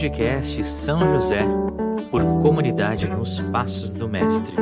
podcast São José, por comunidade nos Passos do Mestre.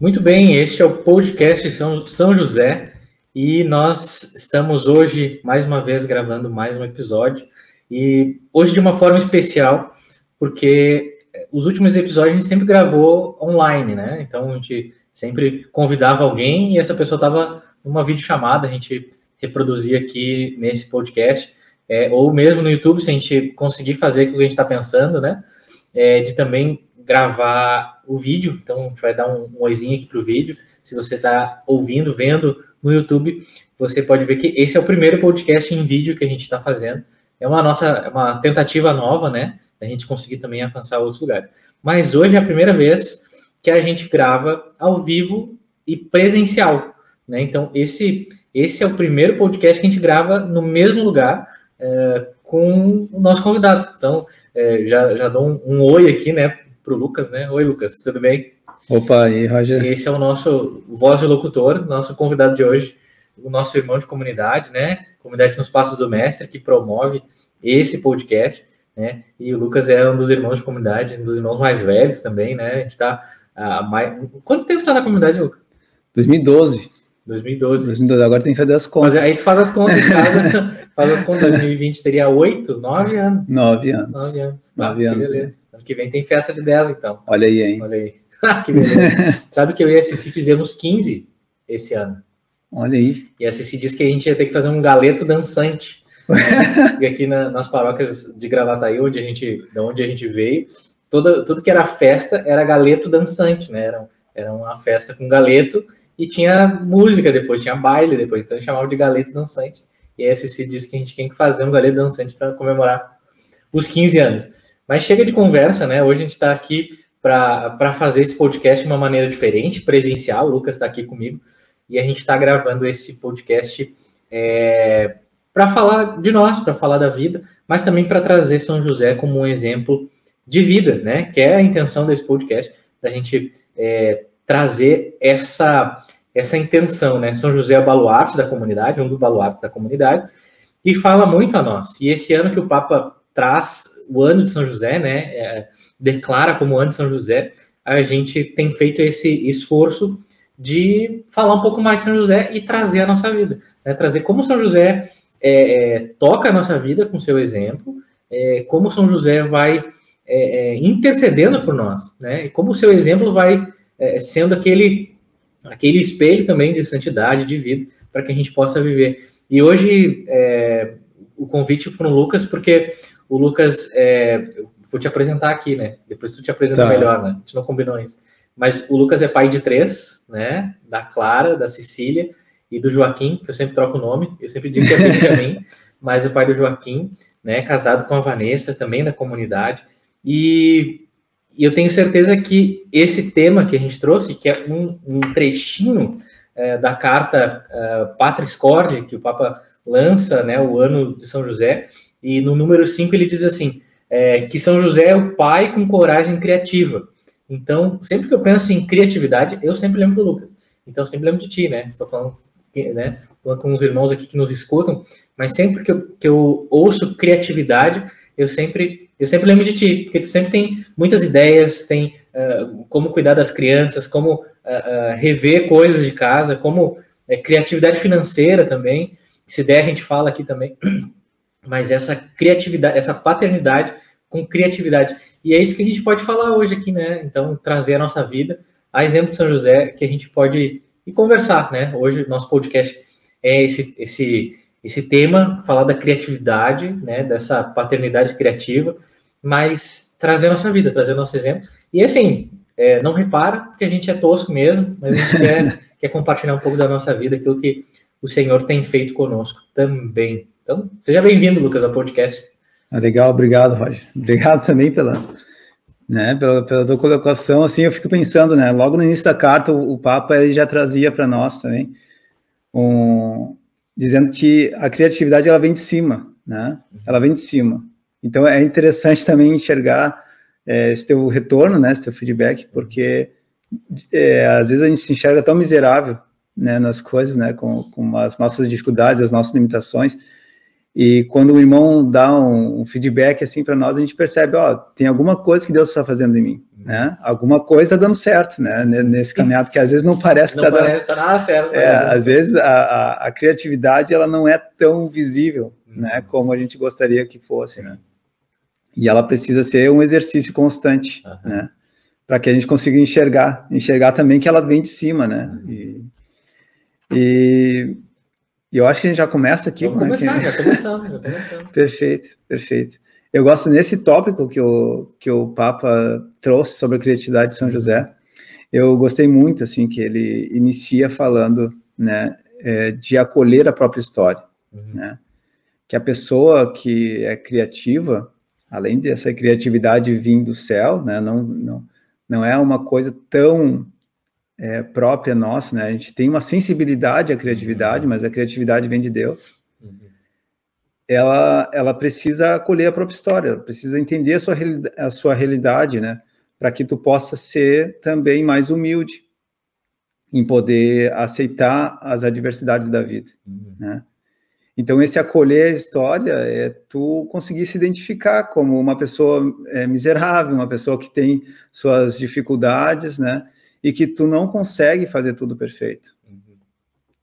Muito bem, este é o podcast São, São José e nós estamos hoje mais uma vez gravando mais um episódio e hoje de uma forma especial porque os últimos episódios a gente sempre gravou online, né? Então a gente sempre convidava alguém e essa pessoa estava numa videochamada, a gente reproduzia aqui nesse podcast é, ou mesmo no YouTube se a gente conseguir fazer o que a gente está pensando, né? É, de também gravar o vídeo, então a gente vai dar um, um oizinho aqui para o vídeo. Se você está ouvindo, vendo no YouTube, você pode ver que esse é o primeiro podcast em vídeo que a gente está fazendo. É uma nossa, é uma tentativa nova, né? Da gente conseguir também alcançar outros lugares. Mas hoje é a primeira vez que a gente grava ao vivo e presencial, né? Então esse esse é o primeiro podcast que a gente grava no mesmo lugar é, com o nosso convidado. Então é, já, já dou um, um oi aqui, né? para o Lucas, né? Oi, Lucas, tudo bem? Opa, e Roger? Esse é o nosso voz de locutor, nosso convidado de hoje, o nosso irmão de comunidade, né? Comunidade nos Passos do Mestre, que promove esse podcast, né? E o Lucas é um dos irmãos de comunidade, um dos irmãos mais velhos também, né? A gente está há mais. Quanto tempo está na comunidade, Lucas? 2012. 2012. 2012. Agora tem que fazer as contas. Fazer, a gente faz as contas em casa, faz as contas. 2020 teria oito, nove anos. Nove anos. Nove anos. Nove ah, anos. Beleza. Ano que vem tem festa de 10, então. Olha aí, hein? Olha aí. que beleza. Sabe que eu e a Cici fizemos 15 esse ano. Olha aí. E a Cici disse que a gente ia ter que fazer um galeto dançante. Né? e aqui na, nas paróquias de Gravataí, onde a gente, de onde a gente veio, toda, tudo que era festa era galeto dançante, né? Era, era uma festa com galeto e tinha música depois, tinha baile depois, então chamava de galeto dançante. E a Cici disse que a gente tinha que fazer um galeto dançante para comemorar os 15 anos. Mas chega de conversa, né? Hoje a gente está aqui para fazer esse podcast de uma maneira diferente, presencial. O Lucas está aqui comigo e a gente está gravando esse podcast é, para falar de nós, para falar da vida, mas também para trazer São José como um exemplo de vida, né? Que é a intenção desse podcast, da gente é, trazer essa, essa intenção, né? São José é o baluarte da comunidade, um dos baluartes da comunidade, e fala muito a nós. E esse ano que o Papa traz o ano de São José, né? É, declara como de São José, a gente tem feito esse esforço de falar um pouco mais de São José e trazer a nossa vida, né? trazer como São José é, é, toca a nossa vida com seu exemplo, é, como São José vai é, é, intercedendo por nós, né? E como o seu exemplo vai é, sendo aquele, aquele espelho também de santidade, de vida, para que a gente possa viver. E hoje o convite para o Lucas, porque o Lucas, vou te apresentar aqui, né? Depois tu te apresenta Tá. melhor, né? A gente não combinou isso. Mas o Lucas é pai de três, né? Da Clara, da Cecília e do Joaquim, que eu sempre troco o nome, eu sempre digo que é Benjamin, mas o pai do Joaquim, né? Casado com a Vanessa, também da comunidade. E, e eu tenho certeza que esse tema que a gente trouxe, que é um, um trechinho é, da carta é, Patris Corde, que o Papa lança, né? O ano de São José, e no número 5 ele diz assim: é, que São José é o pai com coragem criativa. Então, sempre que eu penso em criatividade, eu sempre lembro do Lucas. Então, eu sempre lembro de ti, né? Estou falando, né, falando com os irmãos aqui que nos escutam, mas sempre que eu, que eu ouço criatividade, eu sempre, eu sempre lembro de ti, porque tu sempre tem muitas ideias, tem uh, como cuidar das crianças, como uh, uh, rever coisas de casa, como é, criatividade financeira também. Se der, a gente fala aqui também mas essa criatividade, essa paternidade com criatividade. E é isso que a gente pode falar hoje aqui, né? Então, trazer a nossa vida, a exemplo de São José, que a gente pode ir conversar, né? Hoje, nosso podcast é esse, esse, esse tema, falar da criatividade, né? Dessa paternidade criativa, mas trazer a nossa vida, trazer o nosso exemplo. E assim, é, não repara, porque a gente é tosco mesmo, mas a gente quer, quer compartilhar um pouco da nossa vida, aquilo que o Senhor tem feito conosco também. Então, seja bem-vindo, Lucas, ao podcast. Ah, legal, obrigado, Roger. Obrigado também pela, né, pela, pela tua colocação. Assim, eu fico pensando, né? Logo no início da carta, o, o Papa ele já trazia para nós também um, dizendo que a criatividade ela vem de cima, né? Ela vem de cima. Então é interessante também enxergar é, esse teu retorno, né? Esse teu feedback, porque é, às vezes a gente se enxerga tão miserável, né? Nas coisas, né? Com, com as nossas dificuldades, as nossas limitações. E quando o irmão dá um, um feedback assim para nós, a gente percebe, ó, tem alguma coisa que Deus está fazendo em mim, uhum. né? Alguma coisa dando certo, né? Nesse caminhado que às vezes não parece não que tá parece dando... tá nada certo. É, às vezes a, a, a, criatividade ela não é tão visível, uhum. né? Como a gente gostaria que fosse, né? E ela precisa ser um exercício constante, uhum. né? Para que a gente consiga enxergar, enxergar também que ela vem de cima, né? Uhum. E, e e eu acho que a gente já começa aqui. Vamos né? começar, já começamos, já começamos. perfeito, perfeito. Eu gosto nesse tópico que o, que o Papa trouxe sobre a criatividade de São José. Eu gostei muito, assim, que ele inicia falando, né, é, de acolher a própria história, uhum. né? Que a pessoa que é criativa, além dessa criatividade vir do céu, né, não, não, não é uma coisa tão é, própria nossa, né? A gente tem uma sensibilidade à criatividade, uhum. mas a criatividade vem de Deus. Uhum. Ela, ela precisa acolher a própria história, ela precisa entender a sua, a sua realidade, né? Para que tu possa ser também mais humilde em poder aceitar as adversidades da vida, uhum. né? Então, esse acolher a história é tu conseguir se identificar como uma pessoa é, miserável, uma pessoa que tem suas dificuldades, né? E que tu não consegue fazer tudo perfeito. Uhum.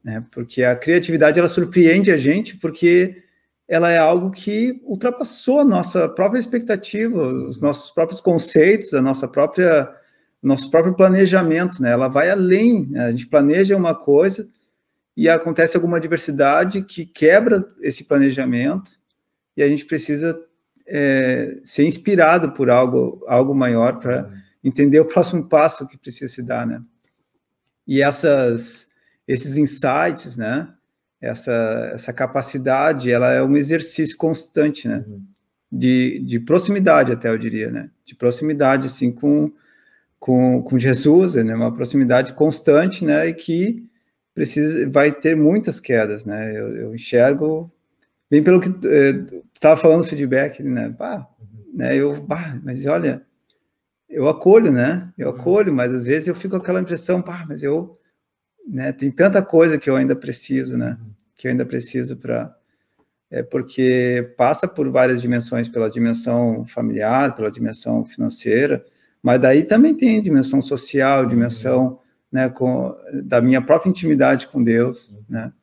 Né? Porque a criatividade ela surpreende a gente porque ela é algo que ultrapassou a nossa própria expectativa, os nossos próprios conceitos, a nossa própria nosso próprio planejamento, né? Ela vai além. Né? A gente planeja uma coisa e acontece alguma adversidade que quebra esse planejamento e a gente precisa é, ser inspirado por algo algo maior para uhum entender o próximo passo que precisa se dar, né? E essas, esses insights, né? Essa, essa capacidade, ela é um exercício constante, né? Uhum. De, de proximidade, até eu diria, né? De proximidade, assim, com, com, com Jesus, né? Uma proximidade constante, né? E que precisa, vai ter muitas quedas, né? Eu, eu enxergo, bem pelo que eh, tu estava falando, feedback, né? Bah, uhum. né? Eu, bah, mas olha, eu acolho, né? Eu uhum. acolho, mas às vezes eu fico com aquela impressão, pá, mas eu, né? Tem tanta coisa que eu ainda preciso, né? Uhum. Que eu ainda preciso para, é porque passa por várias dimensões, pela dimensão familiar, pela dimensão financeira, mas daí também tem dimensão social, uhum. dimensão, né? Com da minha própria intimidade com Deus, né?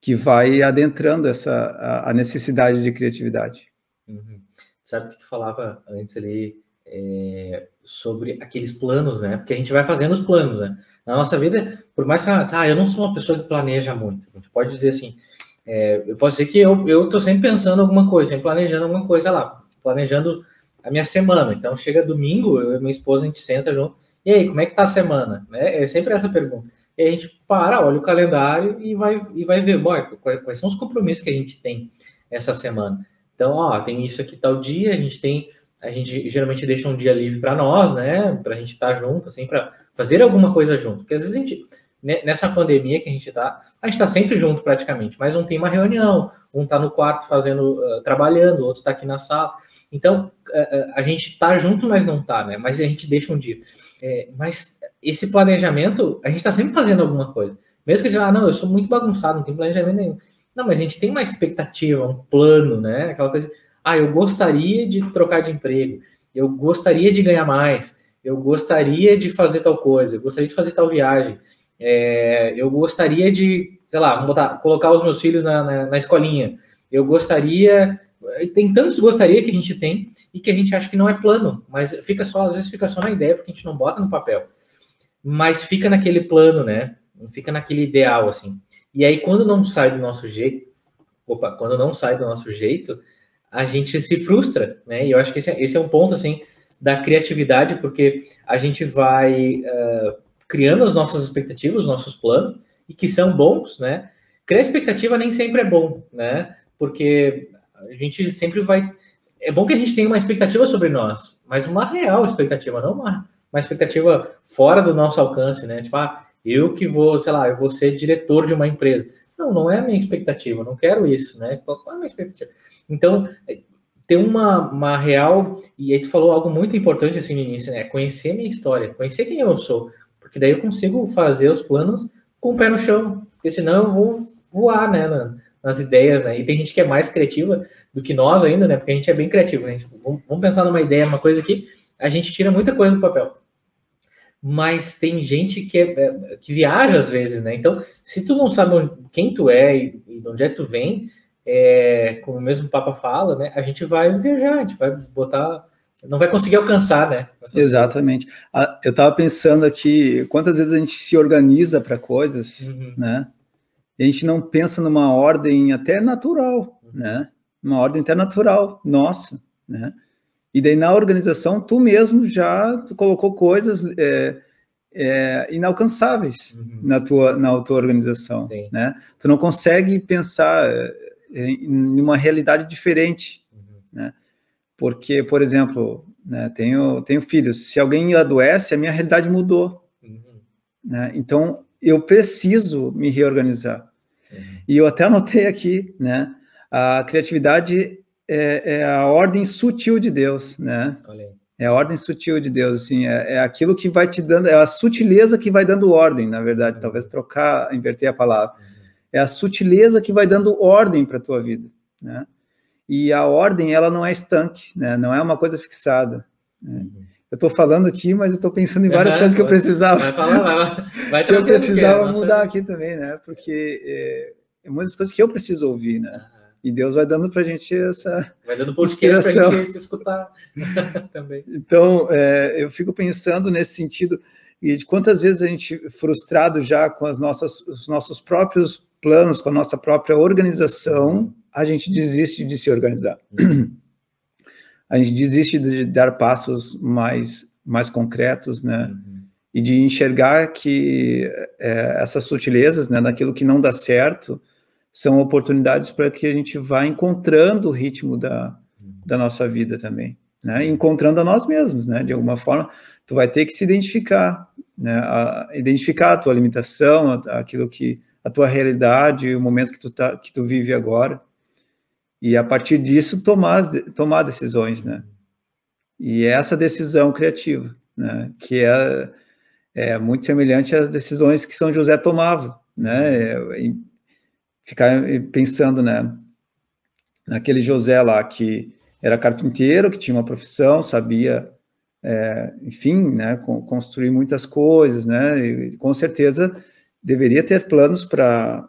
Que vai adentrando essa a, a necessidade de criatividade. Uhum. Sabe o que tu falava antes ali? É, sobre aqueles planos, né? Porque a gente vai fazendo os planos, né? Na nossa vida, por mais que ah, eu não sou uma pessoa que planeja muito, a gente pode dizer assim, é, eu posso dizer que eu, eu tô sempre pensando alguma coisa, sempre planejando alguma coisa lá, planejando a minha semana. Então chega domingo, eu e minha esposa a gente senta junto, e aí, como é que tá a semana? Né? É sempre essa pergunta. E a gente para, olha o calendário e vai, e vai ver, bom, quais, quais são os compromissos que a gente tem essa semana. Então, ó, tem isso aqui tal dia, a gente tem a gente geralmente deixa um dia livre para nós, né? Para a gente estar tá junto, assim, para fazer alguma coisa junto. Porque às vezes a gente, nessa pandemia que a gente está, a gente está sempre junto praticamente, mas um tem uma reunião, um está no quarto fazendo, uh, trabalhando, o outro está aqui na sala. Então, a gente está junto, mas não está, né? Mas a gente deixa um dia. É, mas esse planejamento, a gente está sempre fazendo alguma coisa. Mesmo que a gente, ah, não, eu sou muito bagunçado, não tem planejamento nenhum. Não, mas a gente tem uma expectativa, um plano, né? Aquela coisa ah, eu gostaria de trocar de emprego, eu gostaria de ganhar mais, eu gostaria de fazer tal coisa, eu gostaria de fazer tal viagem, é, eu gostaria de, sei lá, botar, colocar os meus filhos na, na, na escolinha, eu gostaria. Tem tantos gostaria que a gente tem e que a gente acha que não é plano, mas fica só, às vezes fica só na ideia, porque a gente não bota no papel. Mas fica naquele plano, né? Fica naquele ideal, assim. E aí, quando não sai do nosso jeito, opa, quando não sai do nosso jeito, a gente se frustra, né? E eu acho que esse é, esse é um ponto, assim, da criatividade, porque a gente vai uh, criando as nossas expectativas, os nossos planos, e que são bons, né? Criar expectativa nem sempre é bom, né? Porque a gente sempre vai. É bom que a gente tenha uma expectativa sobre nós, mas uma real expectativa, não uma, uma expectativa fora do nosso alcance, né? Tipo, ah, eu que vou, sei lá, eu vou ser diretor de uma empresa. Não, não é a minha expectativa, não quero isso, né? Qual é a minha expectativa? Então, tem uma, uma real, e aí tu falou algo muito importante assim no início, né? Conhecer minha história, conhecer quem eu sou, porque daí eu consigo fazer os planos com o pé no chão, porque senão eu vou voar, né, nas ideias, né? E tem gente que é mais criativa do que nós ainda, né? Porque a gente é bem criativo, né? Vamos, vamos pensar numa ideia, uma coisa que a gente tira muita coisa do papel. Mas tem gente que, é, é, que viaja às vezes, né? Então, se tu não sabe quem tu é e, e de onde é que tu vem, é, como o mesmo Papa fala, né? A gente vai viajar, a gente vai botar não vai conseguir alcançar, né? Exatamente. Ah, eu estava pensando aqui, quantas vezes a gente se organiza para coisas, uhum. né? E a gente não pensa numa ordem até natural, uhum. né? Uma ordem até natural, nossa, né? E daí na organização tu mesmo já tu colocou coisas é, é, inalcançáveis uhum. na tua na tua organização, Sim. né? Tu não consegue pensar em uma realidade diferente, uhum. né? Porque, por exemplo, né, tenho, tenho filhos, se alguém adoece, a minha realidade mudou. Uhum. Né? Então, eu preciso me reorganizar. Uhum. E eu até anotei aqui, né? A criatividade é, é a ordem sutil de Deus, né? É a ordem sutil de Deus, assim, é, é, aquilo que vai te dando, é a sutileza que vai dando ordem, na verdade, uhum. talvez trocar, inverter a palavra. Uhum. É a sutileza que vai dando ordem para a tua vida, né? e a ordem ela não é estanque, né? não é uma coisa fixada. Né? Uhum. Eu estou falando aqui, mas eu estou pensando em várias uhum, coisas que eu precisava. Vai falar, vai, vai que eu precisava que mudar aqui também, né? Porque é, é muitas coisas que eu preciso ouvir, né? Uhum. E Deus vai dando para a gente essa. Vai dando podcast para a gente se escutar também. Então, é, eu fico pensando nesse sentido e de quantas vezes a gente frustrado já com as nossas, os nossos próprios planos, com a nossa própria organização, a gente desiste de se organizar. A gente desiste de dar passos mais, mais concretos, né? Uhum. E de enxergar que é, essas sutilezas, né, naquilo que não dá certo, são oportunidades para que a gente vá encontrando o ritmo da, uhum. da nossa vida também, né? Encontrando a nós mesmos, né? De alguma forma, tu vai ter que se identificar, né? A, identificar a tua limitação, aquilo que a tua realidade, o momento que tu tá, que tu vive agora e a partir disso tomar, tomar decisões, né? E é essa decisão criativa, né? Que é, é muito semelhante às decisões que São José tomava, né? É, ficar pensando, né? Naquele José lá que era carpinteiro, que tinha uma profissão, sabia, é, enfim, né? construir muitas coisas, né? E com certeza deveria ter planos para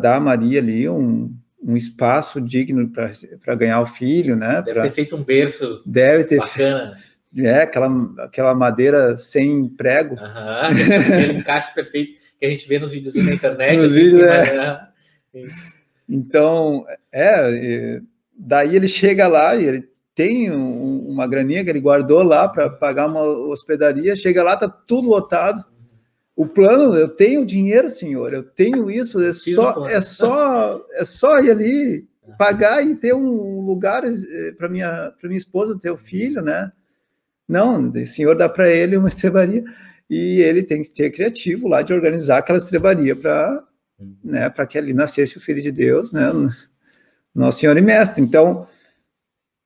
dar a Maria ali um um espaço digno para ganhar o filho, né? Deve pra, ter feito um berço deve ter bacana. É, aquela, aquela madeira sem prego. Aham, aquele encaixe perfeito que a gente vê nos vídeos na internet. Nos assim, vídeos, é. Então, é, daí ele chega lá e ele tem um, uma graninha que ele guardou lá para pagar uma hospedaria, chega lá, tá tudo lotado o plano, eu tenho dinheiro, senhor, eu tenho isso, é só, é só, é só ir ali pagar e ter um lugar eh, para minha, para minha esposa ter o filho, né? Não, o senhor dá para ele uma estrebaria e ele tem que ter criativo lá de organizar aquela estrebaria para, uhum. né, para que ali nascesse o filho de Deus, né? Nosso Senhor e Mestre. Então,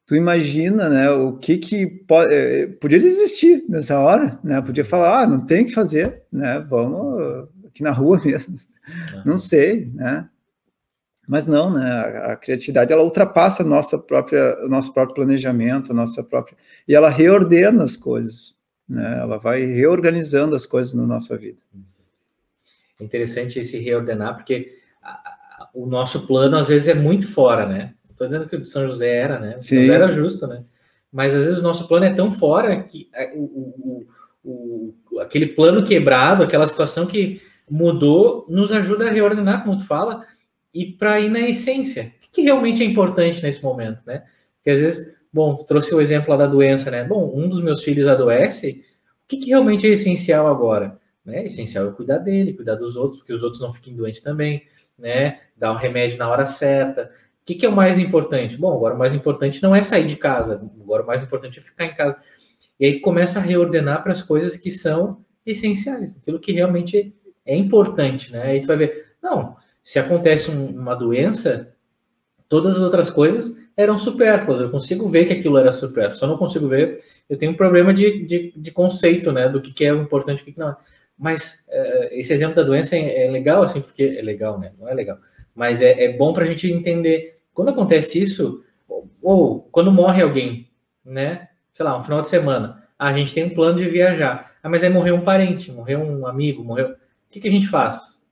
tu imagina, né, o que que pode, é, podia existir nessa hora, né, podia falar, ah, não tem que fazer, né, vamos aqui na rua mesmo, uhum. não sei, né, mas não, né, a, a, criatividade, ela ultrapassa nossa própria, o nosso próprio planejamento, a nossa própria, e ela reordena as coisas, né, ela vai reorganizando as coisas na nossa vida. É interessante esse reordenar, porque o nosso plano, às vezes, é muito fora, né, Estou dizendo que o de São José era, né? São José era justo, né? Mas às vezes o nosso plano é tão fora que é, o, o, o, aquele plano quebrado, aquela situação que mudou, nos ajuda a reordenar, como tu fala, e para ir na essência. O que realmente é importante nesse momento, né? Porque às vezes, bom, trouxe o exemplo lá da doença, né? Bom, um dos meus filhos adoece, o que, que realmente é essencial agora? Né? Essencial é cuidar dele, cuidar dos outros, porque os outros não fiquem doentes também, né? Dar o um remédio na hora certa, que, que é o mais importante? Bom, agora o mais importante não é sair de casa, agora o mais importante é ficar em casa. E aí começa a reordenar para as coisas que são essenciais, aquilo que realmente é importante, né? Aí tu vai ver, não, se acontece um, uma doença, todas as outras coisas eram supérfluas. Eu consigo ver que aquilo era supérfluo, só não consigo ver. Eu tenho um problema de, de, de conceito, né, do que, que é importante e o que não é. Mas uh, esse exemplo da doença é, é, legal, assim, porque é legal, né? Não é legal. Mas é, é bom para a gente entender. Quando acontece isso, ou, ou, quando morre alguém, né? Sei lá, um final de semana, a gente tem um plano de viajar. Ah, mas aí morreu um parente, morreu um amigo, morreu. O que, que a gente faz?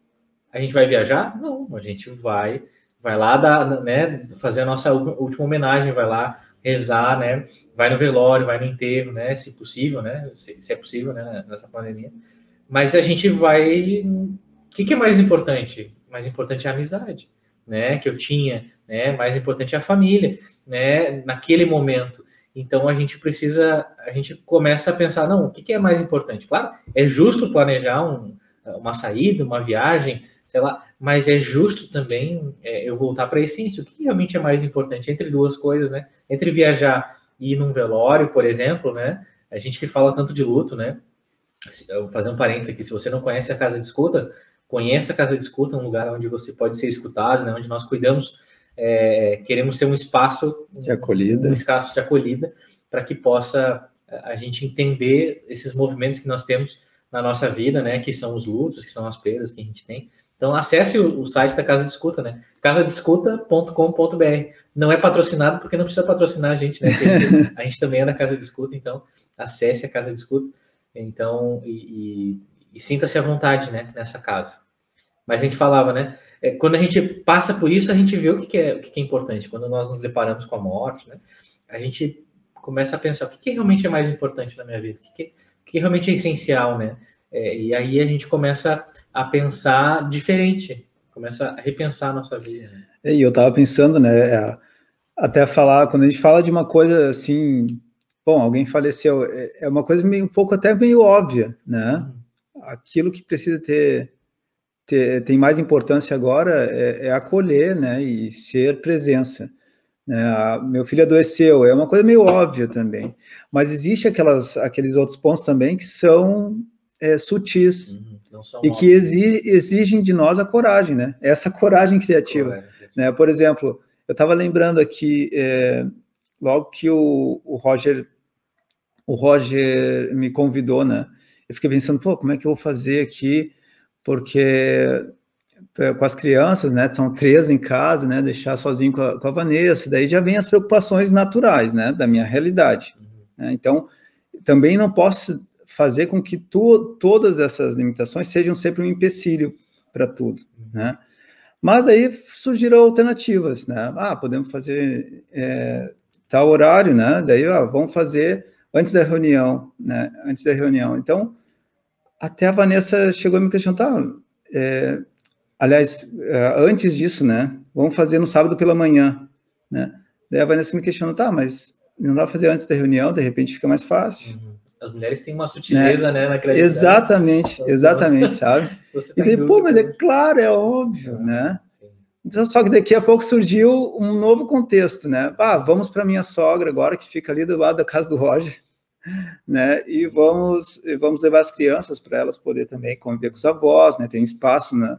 A gente vai viajar? Não, a gente vai vai lá dar, né, fazer a nossa última homenagem, vai lá rezar, né, vai no velório, vai no enterro, né, se possível, né, se, se é possível, né, nessa pandemia. Mas a gente vai, o que, que é mais importante? Mais importante é a amizade, né, que eu tinha, né, mais importante é a família, né, naquele momento. Então a gente precisa, a gente começa a pensar, não, o que, que é mais importante? Claro, é justo planejar um, uma saída, uma viagem, sei lá, mas é justo também é, eu voltar para a essência. O que realmente é mais importante entre duas coisas, né? Entre viajar e ir num velório, por exemplo, né? A gente que fala tanto de luto, né? vou fazer um parênteses aqui, se você não conhece a Casa de Escuta, conheça a Casa de Escuta, um lugar onde você pode ser escutado, né? Onde nós cuidamos, é, queremos ser um espaço de acolhida, um espaço de acolhida, para que possa a gente entender esses movimentos que nós temos na nossa vida, né? Que são os lutos, que são as perdas que a gente tem então acesse o, o site da Casa de Escuta, né? casadescuta.com.br. Não é patrocinado porque não precisa patrocinar a gente, né? a gente também é da Casa de Escuta, então acesse a Casa de Escuta. Então, e, e, e sinta-se à vontade, né, nessa casa. Mas a gente falava, né? É, quando a gente passa por isso, a gente vê o que, que é, o que, que, é importante. Quando nós nos deparamos com a morte, né? A gente começa a pensar o que, que realmente é mais importante na minha vida, o que, que realmente é essencial, né? É, e aí a gente começa a pensar diferente, começa a repensar a nossa vida. Né? É, e eu estava pensando, né, é, até falar, quando a gente fala de uma coisa assim, bom, alguém faleceu, é uma coisa meio, um pouco até meio óbvia, né? Uhum. Aquilo que precisa ter, ter tem mais importância agora é, é acolher, né, e ser presença. Né? meu filho adoeceu, é uma coisa meio óbvia também, mas existe aquelas, aqueles outros pontos também que são é, sutis. Uhum e que exigem de nós a coragem, né? Essa coragem criativa. Coragem. Né? Por exemplo, eu estava lembrando aqui, é, logo que o, o, Roger o Roger me convidou, né? Eu fiquei pensando, pô, como é que eu vou fazer aqui? Porque é, com as crianças, né? São três em casa, né? Deixar sozinho com a, com a Vanessa, daí já vem as preocupações naturais, né? Da minha realidade. Uhum. Né? Então, também não posso fazer com que tu, todas essas limitações sejam sempre um empecilho para tudo, né? Mas aí surgiram alternativas, né? Ah, podemos fazer é, tal horário, né? Daí, ah, vamos fazer antes da reunião, né? Antes da reunião. Então, até a Vanessa chegou a me questionar, tá, é, aliás, é, antes disso, né? Vamos fazer no sábado pela manhã, né? Daí a Vanessa me questionou, tá, mas não dá para fazer antes da reunião, de repente fica mais fácil. Uhum as mulheres têm uma sutileza, né, né na. Exatamente, então, exatamente, sabe? Tá e depois, mas é claro, é óbvio, né? Então, só que daqui a pouco surgiu um novo contexto, né? Ah, vamos para minha sogra agora, que fica ali do lado da casa do Roger, né? E vamos, vamos levar as crianças para elas poder também conviver com os avós, né? Tem espaço na,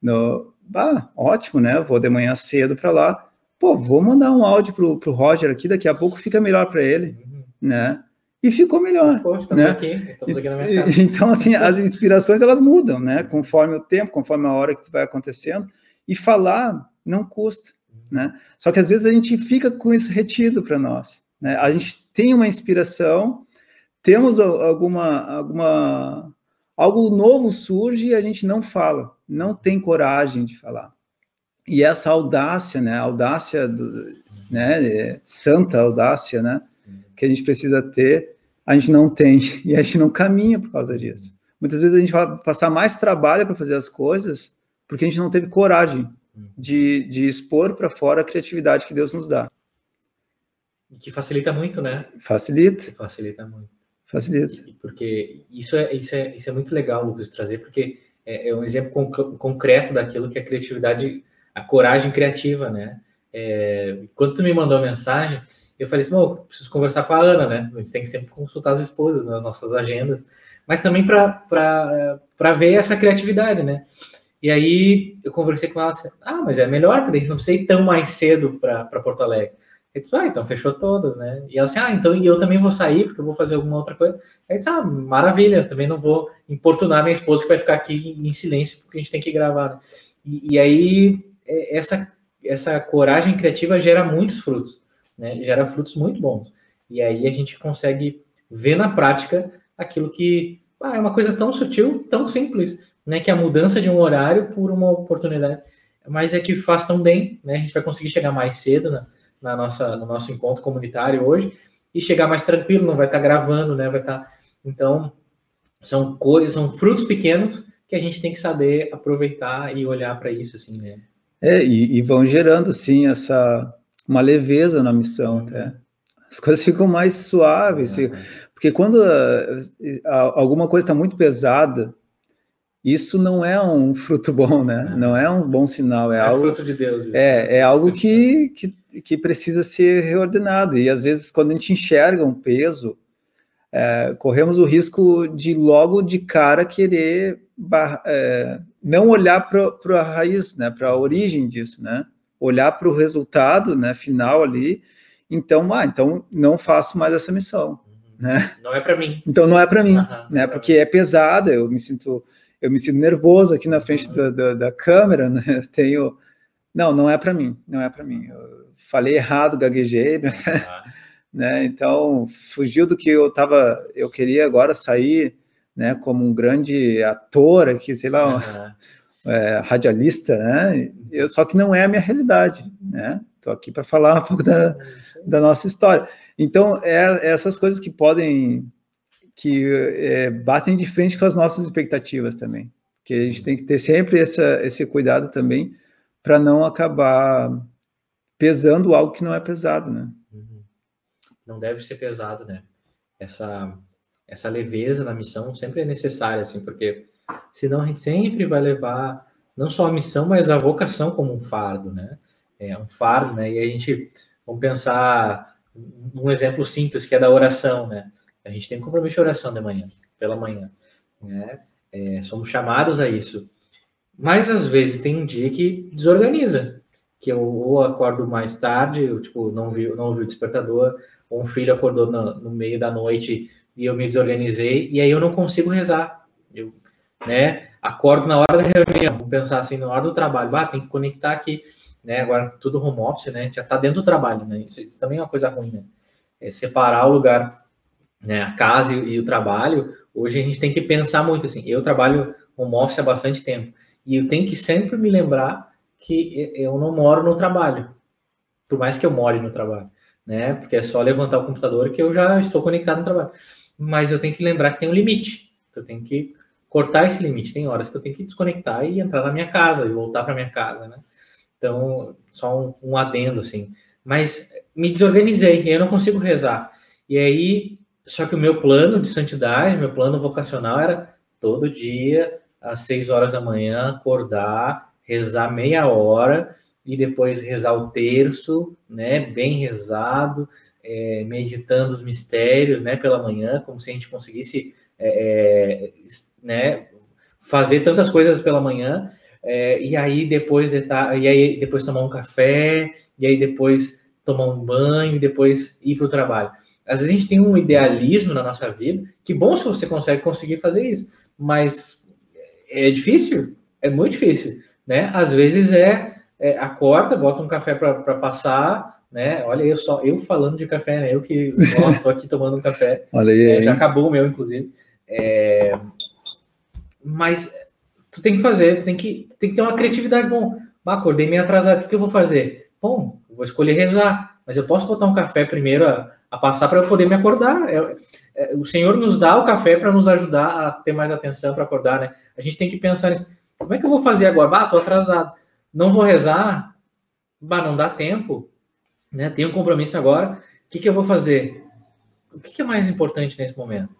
no... Ah, ótimo, né? Vou de manhã cedo para lá. Pô, vou mandar um áudio pro, pro Roger aqui, daqui a pouco fica melhor para ele, uhum. né? e ficou melhor. Pô, estamos né? aqui, estamos aqui na minha casa. Então, assim, as inspirações elas mudam, né? Conforme o tempo, conforme a hora que vai acontecendo. E falar não custa, né? Só que às vezes a gente fica com isso retido para nós, né? A gente tem uma inspiração, temos alguma, alguma algo novo surge e a gente não fala, não tem coragem de falar. E essa audácia, né? Audácia, do, né? É, santa audácia, né? Que a gente precisa ter a gente não tem e a gente não caminha por causa disso. Muitas vezes a gente vai passar mais trabalho para fazer as coisas porque a gente não teve coragem de, de expor para fora a criatividade que Deus nos dá. Que facilita muito, né? Facilita. Que facilita muito. Facilita. Porque isso é, isso é, isso é muito legal, Lucas, trazer, porque é, é um exemplo conc concreto daquilo que a criatividade, a coragem criativa, né? É, quando tu me mandou a mensagem, eu falei assim, preciso conversar com a Ana, né? A gente tem que sempre consultar as esposas nas nossas agendas, mas também para ver essa criatividade, né? E aí eu conversei com ela assim, ah, mas é melhor, porque a gente não precisa ir tão mais cedo para Porto Alegre. Disse, ah, então fechou todas, né? E ela assim, ah, então eu também vou sair, porque eu vou fazer alguma outra coisa. Aí disse, ah, maravilha, também não vou importunar minha esposa que vai ficar aqui em silêncio, porque a gente tem que gravar. Né? E, e, aí, é, essa, essa coragem criativa gera muitos frutos, né? Gera frutos muito bons. E aí a gente consegue ver na prática aquilo que ah, é uma coisa tão sutil, tão simples, né? Que a mudança de um horário por uma oportunidade. Mas é que faz tão bem, né? A gente vai conseguir chegar mais cedo na, na nossa, no nosso encontro comunitário hoje e chegar mais tranquilo, não vai estar gravando, né? Vai estar. Então, são coisas, são frutos pequenos que a gente tem que saber aproveitar e olhar para isso, assim, né? É, e, e, vão gerando, sim, essa uma leveza na missão, até. As coisas ficam mais suaves, uhum. porque quando a, a, alguma coisa está muito pesada, isso não é um fruto bom, né? Uhum. Não é um bom sinal, é, é algo fruto de Deus. Isso. É, é algo que, que, que precisa ser reordenado. E às vezes, quando a gente enxerga um peso, é, corremos o risco de logo de cara querer é, não olhar para a raiz, né, para a origem disso, né, olhar para o resultado, né, final ali. Então, ah, então não faço mais essa missão, uhum. né? Não é para mim. Então não é para mim, uhum, né? Porque é pesada. Eu me sinto, eu me sinto nervoso aqui na frente uhum. da, da, da, câmera, né? Tenho, não, não é para mim, não é para mim. Eu falei errado, gaguejei, né? né? Então, fugiu do que eu tava, eu queria agora sair, né, como um grande ator aqui, sei lá, é, radialista, né? Eu, só que não é a minha realidade, né? Estou aqui para falar um pouco da, da nossa história. Então, é, é essas coisas que podem, que é, batem de frente com as nossas expectativas também, que a gente tem que ter sempre essa, esse cuidado também para não acabar pesando algo que não é pesado, né? não deve ser pesado, né? Essa, essa leveza na missão sempre é necessária, assim, porque senão a gente sempre vai levar não só a missão, mas a vocação como um fardo, né? É um fardo, né? E a gente, vamos pensar um exemplo simples que é da oração, né? A gente tem um compromisso de oração de manhã, pela manhã, né? É, somos chamados a isso. Mas às vezes tem um dia que desorganiza, que eu ou acordo mais tarde, eu, tipo, não vi, não vi o despertador, um filho acordou no, no, meio da noite e eu me desorganizei, e aí eu não consigo rezar. Eu, né, acordo na hora da reunião, vou pensar assim, na hora do trabalho, ah, tem que conectar aqui, né, agora tudo home office, né, já tá dentro do trabalho, né, isso, isso também é uma coisa ruim, né, é separar o lugar, né, a casa e, e o trabalho, hoje a gente tem que pensar muito, assim, eu trabalho home office há bastante tempo, e eu tenho que sempre me lembrar que eu não moro no trabalho, por mais que eu more no trabalho né? Porque é só levantar o computador que eu já estou conectado no trabalho. Mas eu tenho que lembrar que tem um limite. Eu tenho que cortar esse limite. Tem horas que eu tenho que desconectar e entrar na minha casa e voltar para minha casa, né? Então, só um, um adendo assim. Mas me desorganizei e eu não consigo rezar. E aí, só que o meu plano de santidade, meu plano vocacional era todo dia às seis horas da manhã acordar, rezar meia hora e depois rezar o terço, né, bem rezado, é, meditando os mistérios, né, pela manhã, como se a gente conseguisse, é, é né, fazer tantas coisas pela manhã, é, e aí depois e aí depois tomar um café, e aí depois tomar um banho, e depois ir para o trabalho. Às vezes a gente tem um idealismo na nossa vida, que bom se você consegue conseguir fazer isso, mas é difícil, é muito difícil, né? Às vezes é é, acorda, bota um café para passar, né? Olha, eu só eu falando de café, né? Eu que estou aqui tomando um café. Olha aí, é, já acabou o meu, inclusive. É, mas tu tem que fazer, tu tem que, tem que ter uma criatividade. Bom, acordei meio atrasado, o que, que eu vou fazer? Bom, vou escolher rezar, mas eu posso botar um café primeiro a, a passar para eu poder me acordar. É, o Senhor nos dá o café para nos ajudar a ter mais atenção para acordar, né? A gente tem que pensar nisso. Como é que eu vou fazer agora? Ah, tô atrasado não vou rezar, bah, não dá tempo, né? Tenho um compromisso agora, o que, que eu vou fazer? O que, que é mais importante nesse momento?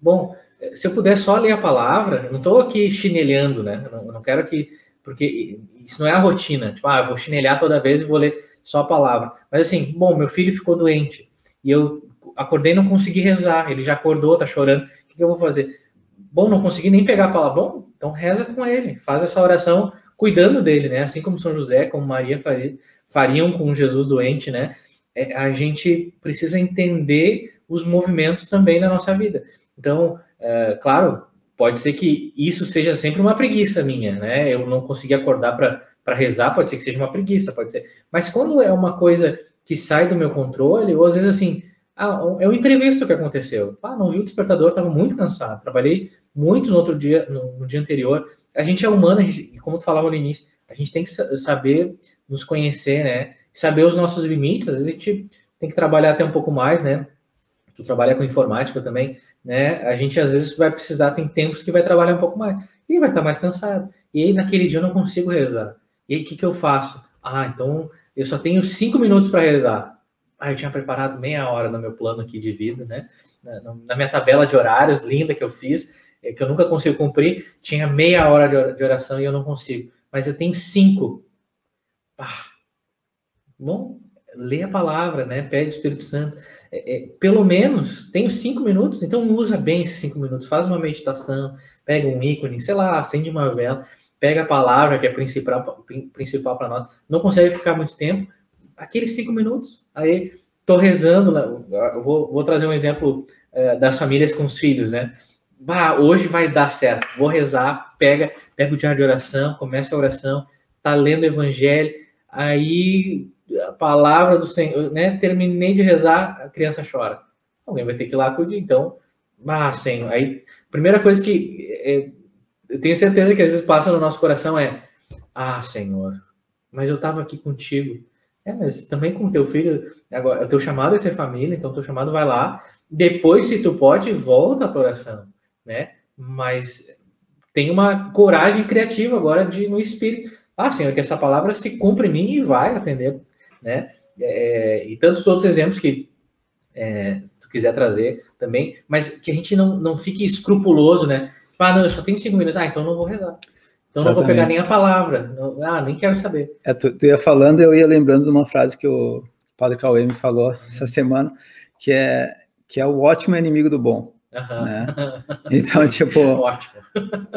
Bom, se eu puder só ler a palavra, não estou aqui chinelhando, né? Não, quero que. Porque isso não é a rotina. Tipo, ah, vou chinelhar toda vez e vou ler só a palavra. Mas assim, bom, meu filho ficou doente e eu acordei e não consegui rezar. Ele já acordou, tá chorando. O que, eu vou fazer? Bom, não consegui nem pegar a palavra. Bom, Então reza com ele, faz essa oração cuidando dele, né? Assim como São José, como Maria faria, fariam com Jesus doente, né? É, a gente precisa entender os movimentos também na nossa vida. Então, é, claro, pode ser que isso seja sempre uma preguiça minha, né? Eu não consegui acordar para rezar, pode ser que seja uma preguiça, pode ser. Mas quando é uma coisa que sai do meu controle, ou às vezes assim, ah, é um imprevisto que aconteceu. Ah, não vi o despertador, estava muito cansado, trabalhei muito no outro dia, no, no dia anterior. A gente é humano, gente, como tu falava no início, a gente tem que saber nos conhecer, né? Saber os nossos limites, às vezes a gente tem que trabalhar até um pouco mais, né? Tu trabalha com informática também, né? A gente às vezes vai precisar, tem tempos que vai trabalhar um pouco mais e vai estar mais cansado. E aí naquele dia eu não consigo rezar. E aí o que, que eu faço? Ah, então eu só tenho cinco minutos para rezar. Ah, eu tinha preparado meia hora no meu plano aqui de vida, né? Na, minha tabela de horários linda que eu fiz, é, que eu nunca consigo cumprir, tinha meia hora de oração e eu não consigo. Mas eu tenho cinco. Ah, bom, lê a palavra, né? Pede o Espírito Santo. É, é, pelo menos, tenho cinco minutos, então usa bem esses cinco minutos. Faz uma meditação, pega um ícone, sei lá, acende uma vela, pega a palavra que é principal, principal para nós. Não consegue ficar muito tempo, aqueles cinco minutos. Aí, tô rezando, né? vou, vou trazer um exemplo é, das famílias com os filhos, né? Bah, hoje vai dar certo. Vou rezar, pega, pega o diário de oração, começa a oração, tá lendo o evangelho, aí a palavra do Senhor, né? Terminei de rezar, a criança chora. Alguém vai ter que ir lá acudir. Então, ah, Senhor. Aí, primeira coisa que é, eu tenho certeza que às vezes passa no nosso coração é: Ah, Senhor, mas eu estava aqui contigo. É, mas também com teu filho, agora, o teu chamado é ser família, então o teu chamado vai lá. Depois, se tu pode, volta a oração, né? Mas tem uma coragem criativa agora de no espírito. Ah, Senhor, que essa palavra se cumpre em mim e vai atender né? É, e tantos outros exemplos que é, se tu quiser trazer também, mas que a gente não, não fique escrupuloso, né? Ah, não, eu só tenho cinco minutos, ah, então não vou rezar. Então Exatamente. não vou pegar nem a palavra. Não, ah, nem quero saber. É, tu, tu, ia falando, eu ia lembrando de uma frase que o Padre Cauê me falou essa semana, que é que é o ótimo inimigo do bom. Uhum. Né? Então, tipo, ótimo.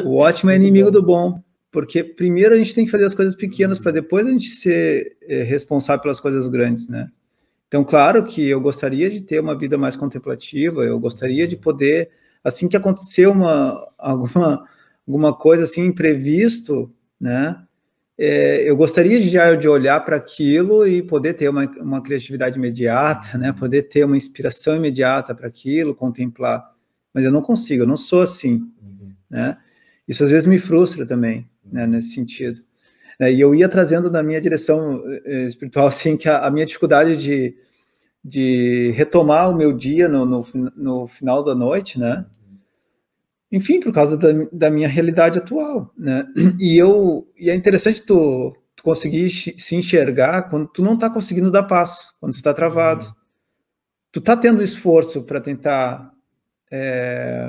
o ótimo é inimigo do bom porque primeiro a gente tem que fazer as coisas pequenas para depois a gente ser é, responsável pelas coisas grandes, né? Então, claro que eu gostaria de ter uma vida mais contemplativa, eu gostaria de poder, assim que acontecer uma, alguma, alguma coisa assim imprevisto, né? É, eu gostaria de, de olhar para aquilo e poder ter uma, uma criatividade imediata, né? Poder ter uma inspiração imediata para aquilo, contemplar. Mas eu não consigo, eu não sou assim, uhum. né? Isso às vezes me frustra também né, nesse sentido. É, e eu ia trazendo na minha direção eh, espiritual, assim, que a, a, minha dificuldade de, de retomar o meu dia no, no, no final da noite, né? Enfim, por causa da, da, minha realidade atual, né? E eu e é interessante tu, tu conseguir se enxergar quando tu não está conseguindo dar passo, quando tu está travado. Uhum. Tu está tendo esforço para tentar, é,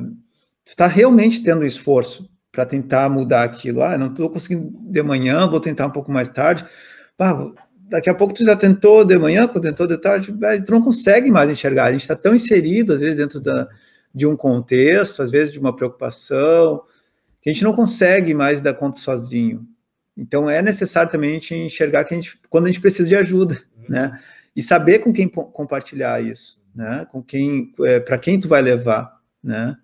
tu está realmente tendo esforço para tentar mudar aquilo. Ah, não estou conseguindo de manhã, vou tentar um pouco mais tarde. Ah, daqui a pouco tu já tentou de manhã, tentou de tarde, tu não consegue mais enxergar. A gente está tão inserido, às vezes, dentro da, de um contexto, às vezes de uma preocupação, que a gente não consegue mais dar conta sozinho. Então é necessário também a gente enxergar que a gente, quando a gente precisa de ajuda, uhum. né? E saber com quem compartilhar isso, né? Com quem, é, para quem tu vai levar, né?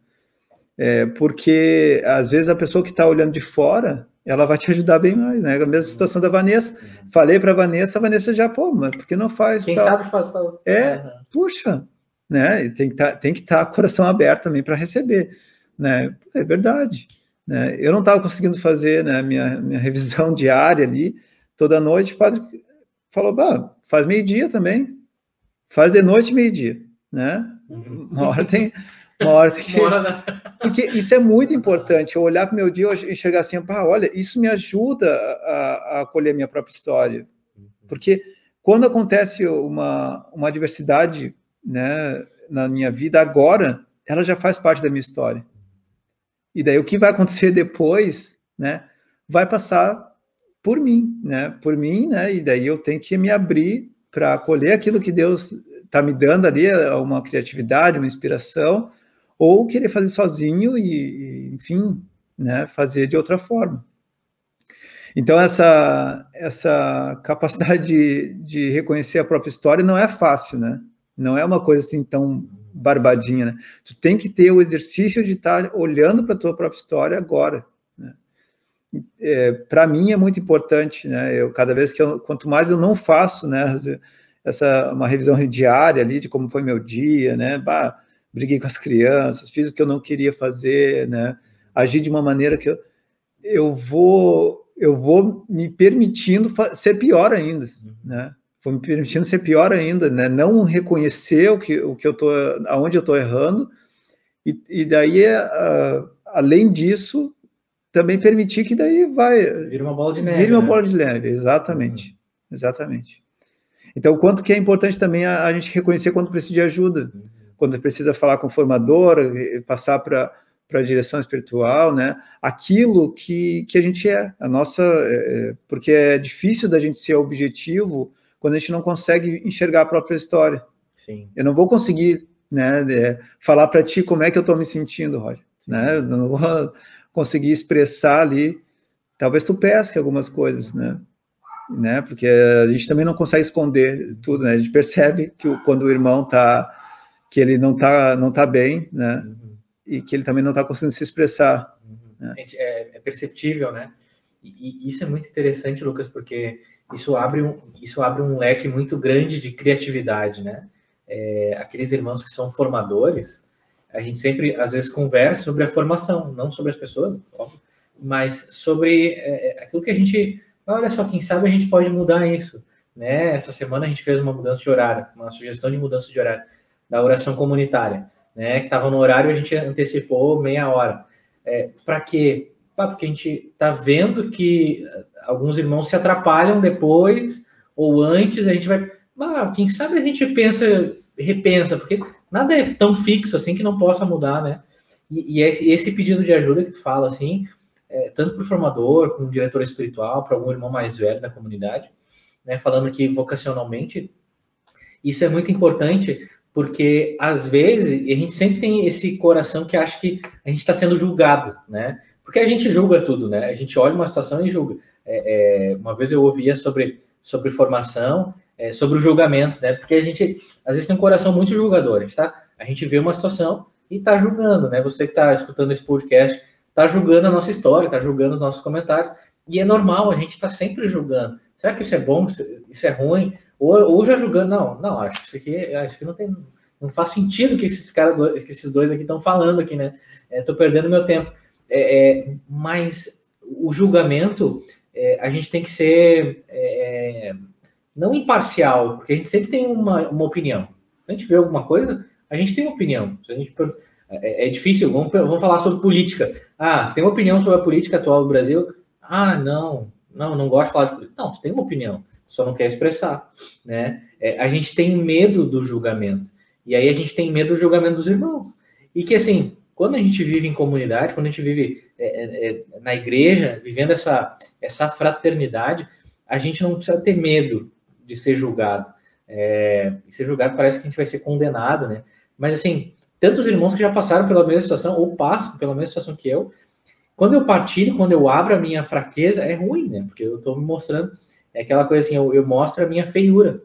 É, porque às vezes a pessoa que está olhando de fora, ela vai te ajudar bem mais, né? A mesma situação da Vanessa. Uhum. Falei para a Vanessa, a Vanessa já, pô, mas por que não faz? Quem tal? sabe faz tal. É, uhum. puxa, né? Tem que tá, tem que estar tá coração aberto também para receber, né? É verdade. Né? Eu não estava conseguindo fazer né, minha, minha revisão diária ali, toda noite, o padre falou, bah, faz meio-dia também, faz de noite meio-dia, né? Uhum. Uma hora tem, uma hora que... Uma hora Porque isso é muito importante. Eu olhar para o meu dia e enxergar assim, pá, olha, isso me ajuda a, a acolher a minha própria história. Uhum. Porque quando acontece uma, uma adversidade né, na minha vida, agora, ela já faz parte da minha história. E daí o que vai acontecer depois, né, vai passar por mim, né, por mim, né, e daí eu tenho que me abrir para acolher aquilo que Deus está me dando ali, uma criatividade, uma inspiração, ou querer fazer sozinho e, enfim, né, fazer de outra forma. Então, essa, essa capacidade de, de reconhecer a própria história não é fácil, né? Não é uma coisa assim tão barbadinha, né? Tu tem que ter o exercício de estar olhando para a tua própria história agora. Né? É, para mim é muito importante, né? Eu cada vez que eu, quanto mais eu não faço, né? Essa uma revisão diária ali de como foi meu dia, né? Bah, briguei com as crianças, fiz o que eu não queria fazer, né? Agi de uma maneira que eu, eu vou eu vou me permitindo ser pior ainda, uhum. né? Vou me permitindo ser pior ainda, né? Não reconhecer o que, o que eu tô, aonde eu estou errando, e, e daí, uh, além disso, também permitir que daí vai. Vira uma bola de neve. Vira uma né? bola de neve, exatamente. Uhum. Exatamente. Então, o quanto que é importante também a, a, gente reconhecer quando precisa de ajuda, uhum. Quando precisa falar com o formador, passar para para a direção espiritual, né? Aquilo que, que a gente é, a nossa, é, é, porque é difícil da gente ser objetivo quando a gente não consegue enxergar a própria história. Sim. Eu não vou conseguir, né, é, falar para ti como é que eu estou me sentindo, Roger, Sim. né? Eu não vou conseguir expressar ali. Talvez tu pesque algumas coisas, né? Né? Porque a gente também não consegue esconder tudo, né? A gente percebe que o, quando o irmão tá que ele não tá não tá bem, né? Uhum e que ele também não está conseguindo se expressar. Uhum. Né? É, é, perceptível, né? E, e, isso é muito interessante, Lucas, porque isso abre um, isso abre um leque muito grande de criatividade, né? É, aqueles irmãos que são formadores, a gente sempre, às vezes, conversa sobre a formação, não sobre as pessoas, óbvio, mas sobre é, aquilo que a gente, olha só, quem sabe a gente pode mudar isso, né? Essa semana a gente fez uma mudança de horário, uma sugestão de mudança de horário da oração comunitária né, que estava no horário, a gente antecipou meia hora. É, para quê? Ah, porque a gente está vendo que alguns irmãos se atrapalham depois ou antes, a gente vai. Ah, quem sabe a gente pensa, repensa, porque nada é tão fixo assim que não possa mudar, né? E, e esse pedido de ajuda que tu fala, assim, é, tanto para o formador, como diretor espiritual, para algum irmão mais velho da comunidade, né, falando que vocacionalmente, isso é muito importante, porque às vezes a gente sempre tem esse coração que acha que a gente está sendo julgado, né? Porque a gente julga tudo, né? A gente olha uma situação e julga. É, é, uma vez eu ouvia sobre, sobre formação, é, sobre os julgamentos, né? Porque a gente às vezes tem um coração muito julgador, a gente, tá, a gente vê uma situação e está julgando, né? Você que está escutando esse podcast está julgando a nossa história, está julgando os nossos comentários, e é normal, a gente está sempre julgando. Será que isso é bom? Isso é ruim? Ou, ou já julgando, não, não, acho que isso aqui, acho que não tem, não faz sentido que esses caras, que esses dois aqui estão falando aqui, né? Estou é, perdendo meu tempo. É, é, mas o julgamento, é, a gente tem que ser é, não imparcial, porque a gente sempre tem uma, uma opinião. a gente vê alguma coisa, a gente tem uma opinião. A gente, é, é, difícil, vamos, vamos falar sobre política. Ah, você tem uma opinião sobre a política atual do Brasil? Ah, não, não, não gosto de falar de política. Não, você tem uma opinião só não quer expressar, né? É, a gente tem medo do julgamento. E aí a gente tem medo do julgamento dos irmãos. E que, assim, quando a gente vive em comunidade, quando a gente vive é, é, é, na igreja, vivendo essa, essa fraternidade, a gente não precisa ter medo de ser julgado. É, ser julgado parece que a gente vai ser condenado, né? Mas, assim, tantos irmãos que já passaram pela mesma situação, ou passam pela mesma situação que eu, quando eu partilho, quando eu abro a minha fraqueza, é ruim, né? Porque eu estou me mostrando é aquela coisa assim, eu, eu mostro a minha feiura.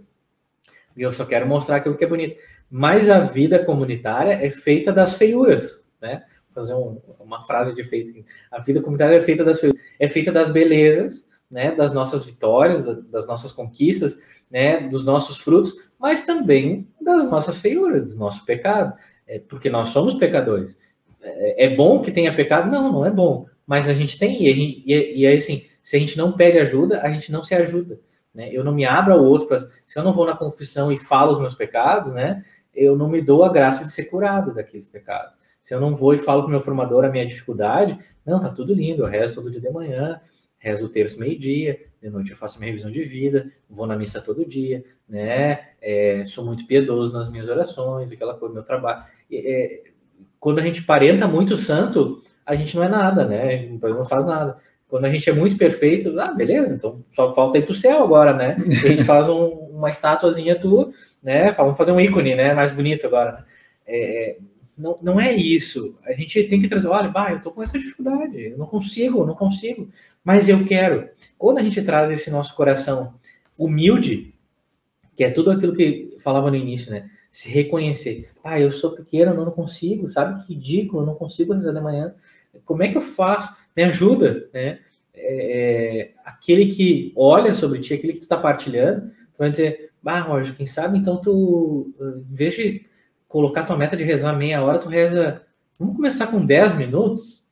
E eu só quero mostrar aquilo que é bonito. Mas a vida comunitária é feita das feiuras, né? Vou fazer um, uma frase de efeito aqui. A vida comunitária é feita das feiuras, é feita das belezas, né? Das nossas vitórias, das nossas conquistas, né? Dos nossos frutos, mas também das nossas feiuras, do nosso pecado. É, porque nós somos pecadores. É, é bom que tenha pecado? Não, não é bom. Mas a gente tem, e, e, e aí assim, se a gente não pede ajuda, a gente não se ajuda. Né? Eu não me abro ao outro. Pra, se eu não vou na confissão e falo os meus pecados, né? Eu não me dou a graça de ser curado daqueles pecados. Se eu não vou e falo para o meu formador a minha dificuldade, não, tá tudo lindo, eu rezo todo dia de manhã, rezo o terço meio-dia, de noite eu faço minha revisão de vida, vou na missa todo dia, né? É, sou muito piedoso nas minhas orações, aquela coisa, meu trabalho. É, quando a gente parenta muito santo, a gente não é nada, né? Não faz nada. Quando a gente é muito perfeito, ah, beleza, então só falta ir pro céu agora, né? E a gente faz um, uma estatuazinha tua, né? Vamos fazer um ícone, né? Mais bonito agora. É, não, não é isso. A gente tem que trazer, olha, vai, eu estou com essa dificuldade, eu não consigo, eu não consigo, mas eu quero. Quando a gente traz esse nosso coração humilde, que é tudo aquilo que falava no início, né? Se reconhecer. Ah, eu sou pequeno, eu não consigo, sabe que ridículo, eu não consigo rezar de manhã. Como é que eu faço? Me ajuda, né? É, é aquele que olha sobre ti, aquele que tu está partilhando, vai dizer, ah, Roger, quem sabe então tu, em vez de colocar tua meta de rezar meia hora, tu reza. Vamos começar com 10 minutos?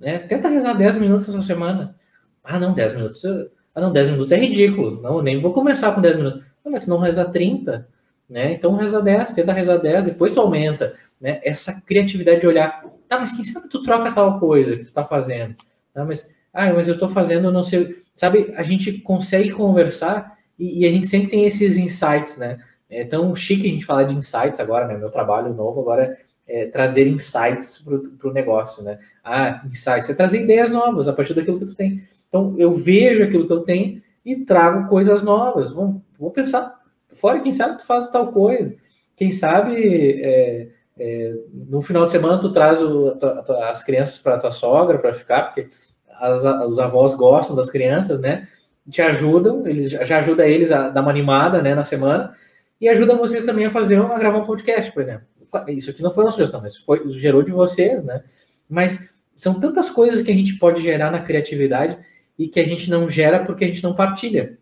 Né? Tenta rezar 10 minutos essa semana. Ah, não, 10 minutos. Ah, não, 10 minutos é ridículo. Não, nem vou começar com 10 minutos. Não, mas tu não reza 30, né? Então reza 10, tenta rezar 10, depois tu aumenta, né? Essa criatividade de olhar. Tá, mas quem sabe tu troca tal coisa que tu tá fazendo? Tá, mas, ah, mas eu tô fazendo, não sei. Sabe, a gente consegue conversar e, e a gente sempre tem esses insights, né? É tão chique a gente falar de insights agora, né? Meu trabalho novo agora é trazer insights para o negócio, né? Ah, insights é trazer ideias novas a partir daquilo que tu tem. Então, eu vejo aquilo que eu tenho e trago coisas novas. Vamos, vou pensar fora, quem sabe tu faz tal coisa. Quem sabe é, é, no final de semana tu traz o, as crianças para tua sogra para ficar, porque as, os avós gostam das crianças, né? Te ajudam, eles já ajuda eles a dar uma animada, né, na semana e ajuda vocês também a fazer a gravar um podcast, por exemplo. Isso aqui não foi uma sugestão, mas foi gerou de vocês, né? Mas são tantas coisas que a gente pode gerar na criatividade e que a gente não gera porque a gente não partilha.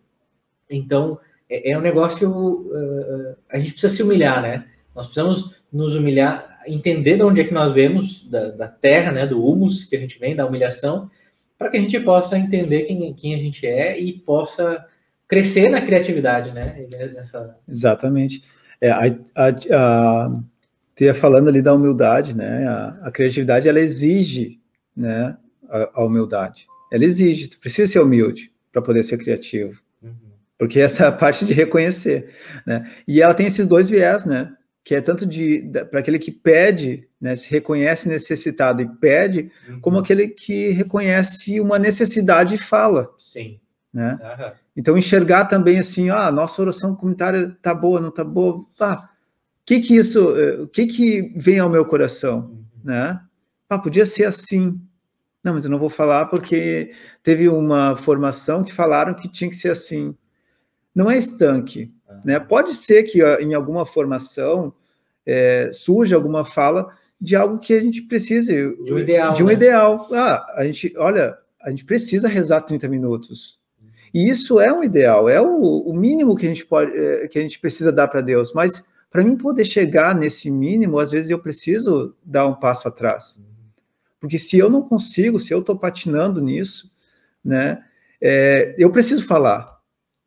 Então, é, é um negócio. Uh, a gente precisa se humilhar, né? Nós precisamos nos humilhar, entender de onde é que nós vemos, da, da terra, né? Do humus que a gente vem, da humilhação, para que a gente possa entender quem, quem a gente é e possa crescer na criatividade, né? Nessa... Exatamente. É, a, a, a, tu ia falando ali da humildade, né? A, a criatividade, ela exige, né? A, a, humildade. Ela exige, tu precisa ser humilde para poder ser criativo. Uhum. Porque essa é a parte de reconhecer, né? E ela tem esses dois viés, né? Que é tanto de para aquele que pede, né, se reconhece necessitado e pede, uhum. como aquele que reconhece uma necessidade e fala. Sim. Né? Uhum. Então, enxergar também assim, ah, nossa oração comunitária tá boa, não tá boa, ah, que que isso, eh, o que que vem ao meu coração, uhum. né? Ah, podia ser assim. Não, mas eu não vou falar porque teve uma formação que falaram que tinha que ser assim. Não é estanque. Né? Pode ser que em alguma formação é, surja alguma fala de algo que a gente precise de um ideal, de um né? ideal. Ah, a gente, olha, a gente precisa rezar 30 minutos. E isso é um ideal, é o, o mínimo que a gente pode, é, que a gente precisa dar para Deus. Mas para mim poder chegar nesse mínimo, às vezes eu preciso dar um passo atrás, porque se eu não consigo, se eu estou patinando nisso, né, é, eu preciso falar.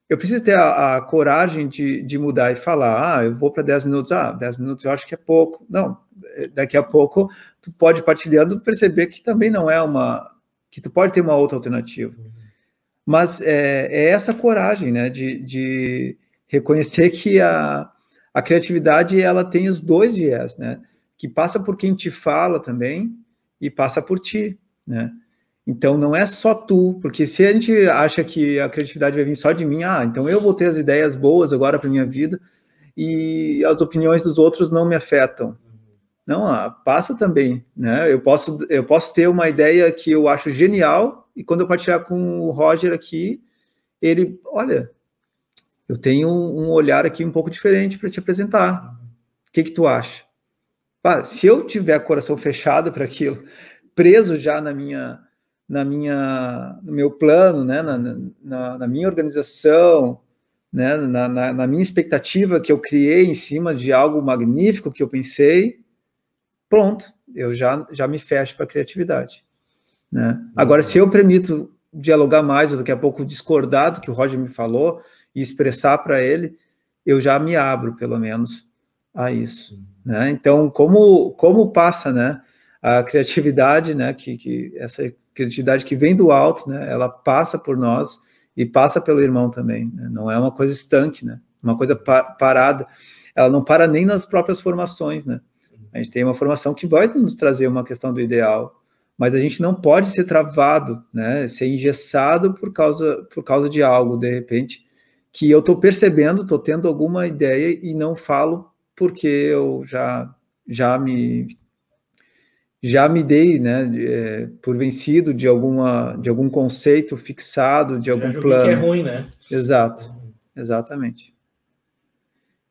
Eu preciso ter a, a coragem de, de, mudar e falar, ah, eu vou para 10 minutos, ah, 10 minutos eu acho que é pouco. Não, é, daqui a pouco tu pode partilhando perceber que também não é uma, que tu pode ter uma outra alternativa. Mas é, é essa coragem, né, de, de reconhecer que a, a criatividade ela tem os dois viés, né, que passa por quem te fala também e passa por ti, né. Então não é só tu, porque se a gente acha que a criatividade vai vir só de mim, ah, então eu vou ter as ideias boas agora para minha vida e as opiniões dos outros não me afetam. Não, ah, passa também, né? Eu posso eu posso ter uma ideia que eu acho genial e quando eu partilhar com o Roger aqui, ele, olha, eu tenho um olhar aqui um pouco diferente para te apresentar. O que que tu acha? se eu tiver coração fechado para aquilo, preso já na minha, na minha, no meu plano, né, na, na, na minha organização, né, na, na, na, minha expectativa que eu criei em cima de algo magnífico que eu pensei, pronto, eu já, já me fecho para a criatividade. Né? Agora, se eu permito dialogar mais, ou daqui a pouco discordar do que o Roger me falou e expressar para ele, eu já me abro, pelo menos, a isso. Né? Então, como, como passa né, a criatividade, né, que, que essa criatividade que vem do alto, né, ela passa por nós e passa pelo irmão também. Né? Não é uma coisa estanque, né? uma coisa pa parada. Ela não para nem nas próprias formações. Né? A gente tem uma formação que vai nos trazer uma questão do ideal, mas a gente não pode ser travado, né, ser engessado por causa, por causa de algo, de repente, que eu estou percebendo, estou tendo alguma ideia e não falo porque eu já, já me já me dei, né, é, por vencido de alguma, de algum conceito fixado, de algum plano. que é ruim, né? Exato, exatamente.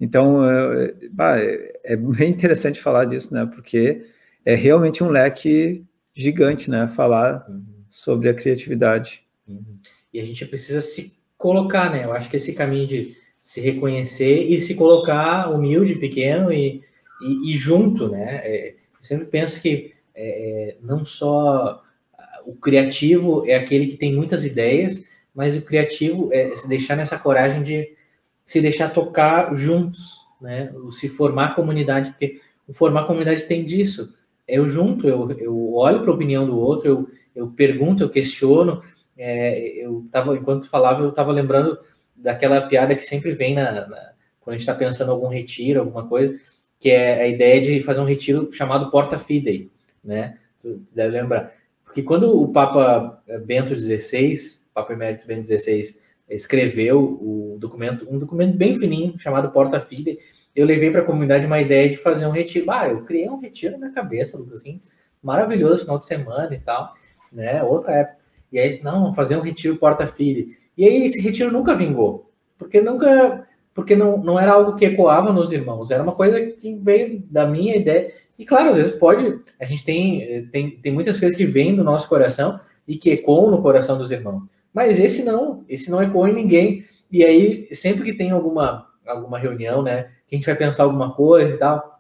Então, é, é, é, bem interessante falar disso, né? Porque é realmente um leque gigante, né? Falar uhum. sobre a criatividade. Uhum. E a gente precisa se colocar, né? Eu acho que esse caminho de se reconhecer e se colocar humilde, pequeno e, e, e junto, né? É, eu sempre penso que é, é, não só o criativo é aquele que tem muitas ideias, mas o criativo é se deixar nessa coragem de se deixar tocar juntos, né? O se formar comunidade, porque o formar comunidade tem disso. Eu junto, eu, eu olho para a opinião do outro, eu, eu pergunto, eu questiono. É, eu tava, enquanto falava, eu estava lembrando daquela piada que sempre vem na, na quando a gente está pensando em algum retiro, alguma coisa, que é a ideia de fazer um retiro chamado Porta Fidei, né? Tu, tu deve lembrar. Porque quando o Papa Bento XVI, Papa Emérito Bento XVI, escreveu o documento, um documento bem fininho chamado Porta Fide. Eu levei para a comunidade uma ideia de fazer um retiro. Ah, eu criei um retiro na minha cabeça, assim, maravilhoso, final de semana e tal, né? Outra época. E aí, não, fazer um retiro Porta Fide. E aí esse retiro nunca vingou, porque nunca, porque não, não era algo que ecoava nos irmãos, era uma coisa que veio da minha ideia. E claro, às vezes pode, a gente tem, tem, tem muitas coisas que vêm do nosso coração e que ecoam no coração dos irmãos. Mas esse não, esse não ecoa em ninguém. E aí, sempre que tem alguma, alguma reunião, né, que a gente vai pensar alguma coisa e tal,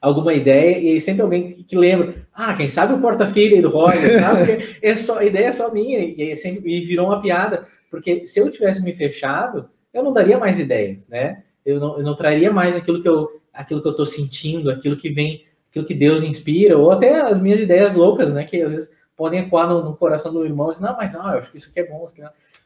alguma ideia, e aí sempre alguém que, que lembra, ah, quem sabe o porta-filha do Roger, tá? porque é só, a ideia é só minha, e, aí sempre, e virou uma piada, porque se eu tivesse me fechado, eu não daria mais ideias, né? Eu não, eu não traria mais aquilo que eu aquilo que eu estou sentindo, aquilo que vem, aquilo que Deus inspira, ou até as minhas ideias loucas, né? Que às vezes podem ecoar no, no coração do irmão, diz, não, mas não, eu acho que isso aqui é bom, aqui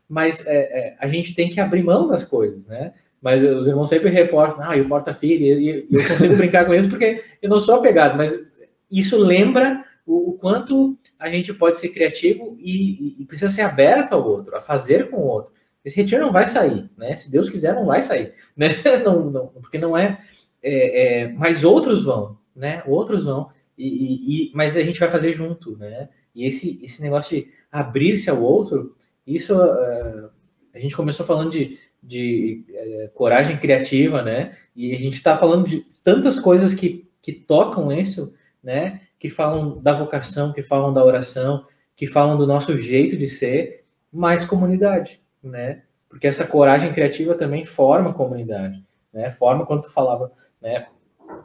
mas é, é, a gente tem que abrir mão das coisas, né? Mas os irmãos sempre reforçam, ah, e o porta-filho, e, eu consigo brincar com isso porque eu não sou apegado, mas isso lembra o, o quanto a gente pode ser criativo e, e, precisa ser aberto ao outro, a fazer com o outro. Esse retiro não vai sair, né? Se Deus quiser, não vai sair, né? Não, não, porque não é, é, é, mas outros vão, né? Outros vão, e, e, mas a gente vai fazer junto, né? E esse, esse negócio de abrir-se ao outro, isso uh, a gente começou falando de, de uh, coragem criativa, né? E a gente está falando de tantas coisas que, que tocam isso, né? Que falam da vocação, que falam da oração, que falam do nosso jeito de ser, mais comunidade, né? Porque essa coragem criativa também forma comunidade, né? Forma quando tu falava, né?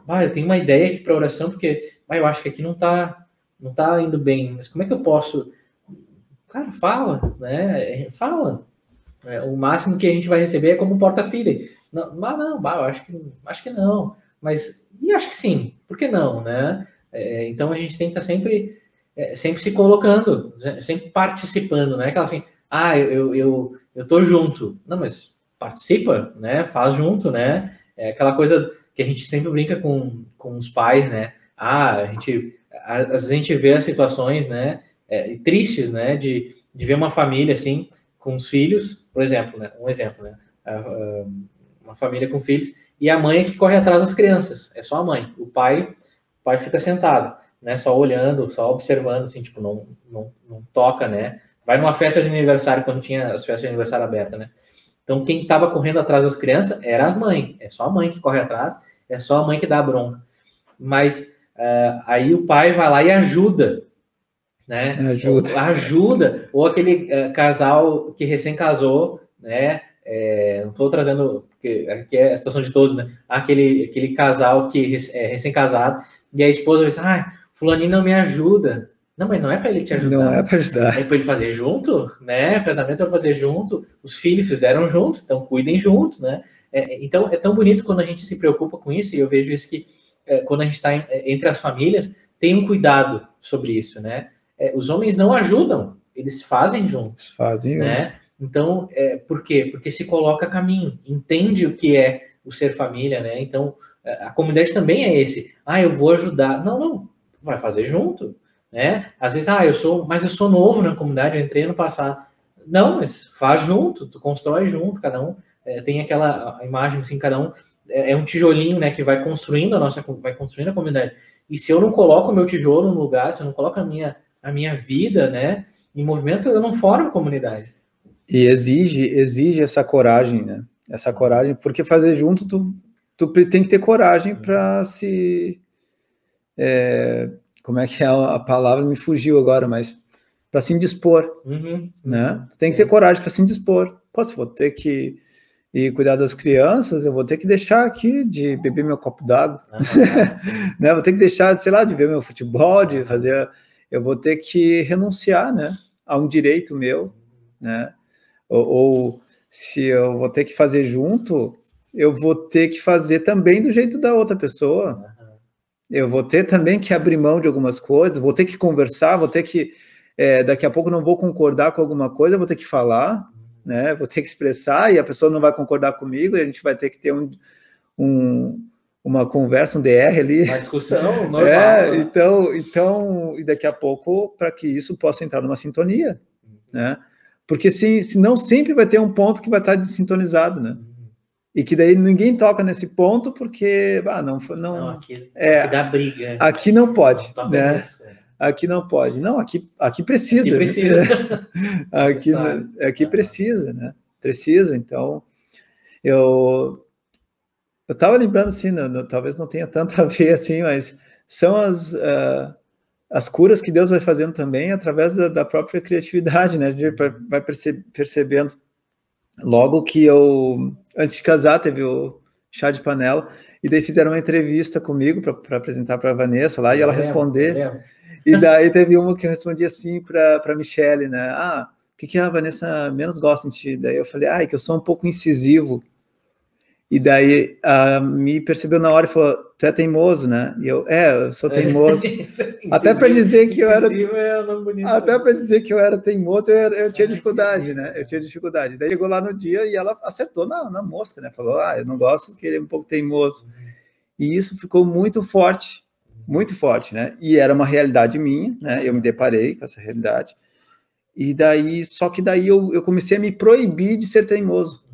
Ah, eu tenho uma ideia aqui para oração, porque ah, eu acho que aqui não está não tá indo bem, mas como é que eu posso? Cara, fala, né? Fala. É, o máximo que a gente vai receber é como porta-filha. Não, não, não, eu acho que, acho que não. Mas, e acho que sim, por que não, né? É, então a gente tem que estar sempre, é, sempre se colocando, sempre participando, né? Aquela assim, ah, eu, eu, eu tô junto. Não, mas participa, né? Faz junto, né? É aquela coisa que a gente sempre brinca com, com os pais, né? Ah, a gente às vezes a gente vê as situações, né, é, tristes, né, de, de ver uma família assim com os filhos, por exemplo, né, um exemplo, né, uma família com filhos e a mãe é que corre atrás das crianças, é só a mãe, o pai, o pai fica sentado, né, só olhando, só observando, assim, tipo, não, não, não toca, né, vai numa festa de aniversário quando tinha as festas de aniversário abertas, né, então quem estava correndo atrás das crianças era a mãe, é só a mãe que corre atrás, é só a mãe que dá a bronca, mas Uh, aí o pai vai lá e ajuda, né? Ajuda. ajuda. Ou aquele uh, casal que recém casou, né? É, não estou trazendo, porque aqui é a situação de todos, né? Aquele, aquele casal que é recém-casado, e a esposa diz, ah, fulaninho não me ajuda. Não, mas não é para ele te ajudar. Não é para ajudar. É para ele fazer junto, né? O casamento é fazer junto. Os filhos fizeram juntos, então cuidem juntos, né? É, então é tão bonito quando a gente se preocupa com isso, e eu vejo isso que é, quando a gente está é, entre as famílias, tenham um cuidado sobre isso, né? É, os homens não ajudam, eles fazem juntos. Fazem né? Juntos. Então, é, por quê? Porque se coloca a caminho, entende o que é o ser família, né? Então, é, a comunidade também é esse. Ah, eu vou ajudar. Não, não, vai fazer junto, né? Às vezes, ah, eu sou, mas eu sou novo na comunidade, eu entrei ano passado. Não, mas faz junto, tu constrói junto, cada um é, tem aquela imagem assim, cada um é, é um tijolinho, né, que vai construindo a nossa, vai construindo a comunidade. E se eu não coloco o meu tijolo no lugar, se eu não coloco a minha, a minha vida, né, em movimento, eu não formo comunidade. E exige, exige essa coragem, né? Essa coragem, porque fazer junto, tu, tu tem que ter coragem uhum. para se. É, como é que é a palavra? Me fugiu agora, mas para se indispor, uhum. né? Tu tem que ter coragem para se indispor. Posso, vou ter que ir cuidar das crianças, eu vou ter que deixar aqui de beber meu copo d'água, uhum, né? Vou ter que deixar, sei lá, de ver meu futebol, de fazer, eu vou ter que renunciar, né? A um direito meu, né? ou, ou se eu vou ter que fazer junto, eu vou ter que fazer também do jeito da outra pessoa. Eu vou ter também que abrir mão de algumas coisas, vou ter que conversar, vou ter que. É, daqui a pouco não vou concordar com alguma coisa, vou ter que falar, né? Vou ter que expressar e a pessoa não vai concordar comigo, e a gente vai ter que ter um, um uma conversa, um DR ali. Uma discussão, normal. É, né? então, então, e daqui a pouco, para que isso possa entrar numa sintonia, né? Porque se, senão sempre vai ter um ponto que vai estar desintonizado, né? E que daí ninguém toca nesse ponto porque ah, não, não, não aqui, é, aqui dá briga. Aqui não pode, não né? Isso, é. Aqui não pode. Não, aqui, aqui precisa. Aqui precisa. aqui, aqui precisa, né? Precisa. Então, eu eu estava lembrando assim, não, não, talvez não tenha tanto a ver assim, mas são as uh, as curas que Deus vai fazendo também através da, da própria criatividade, né? A gente vai perce percebendo. Logo que eu, antes de casar, teve o chá de panela, e daí fizeram uma entrevista comigo para apresentar para a Vanessa lá, e ela responder. E daí teve uma que eu respondi assim para a Michelle, né? Ah, o que, que a Vanessa menos gosta de ti? Daí eu falei, ah, é que eu sou um pouco incisivo. E daí a me percebeu na hora e falou: Tu é teimoso, né? E eu, é, eu sou teimoso. até para dizer que eu era. É até para dizer que eu era teimoso, eu, eu tinha dificuldade, né? Eu tinha dificuldade. Daí chegou lá no dia e ela acertou na, na mosca, né? Falou: Ah, eu não gosto porque ele é um pouco teimoso. E isso ficou muito forte, muito forte, né? E era uma realidade minha, né? Eu me deparei com essa realidade. E daí, só que daí eu, eu comecei a me proibir de ser teimoso.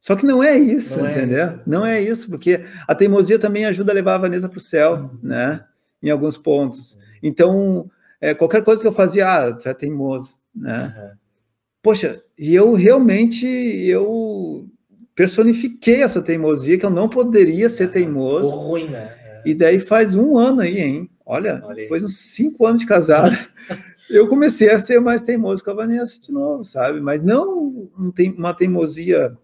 Só que não é isso, não é entendeu? É isso. Não é isso, porque a teimosia também ajuda a levar a Vanessa para o céu, uhum. né? Em alguns pontos. Então, é, qualquer coisa que eu fazia, ah, tu é teimoso, né? Uhum. Poxa, e eu realmente, eu personifiquei essa teimosia, que eu não poderia ser teimoso. Ficou ruim, né? É. E daí faz um ano aí, hein? Olha, Olha depois uns cinco anos de casado, eu comecei a ser mais teimoso com a Vanessa de novo, sabe? Mas não uma teimosia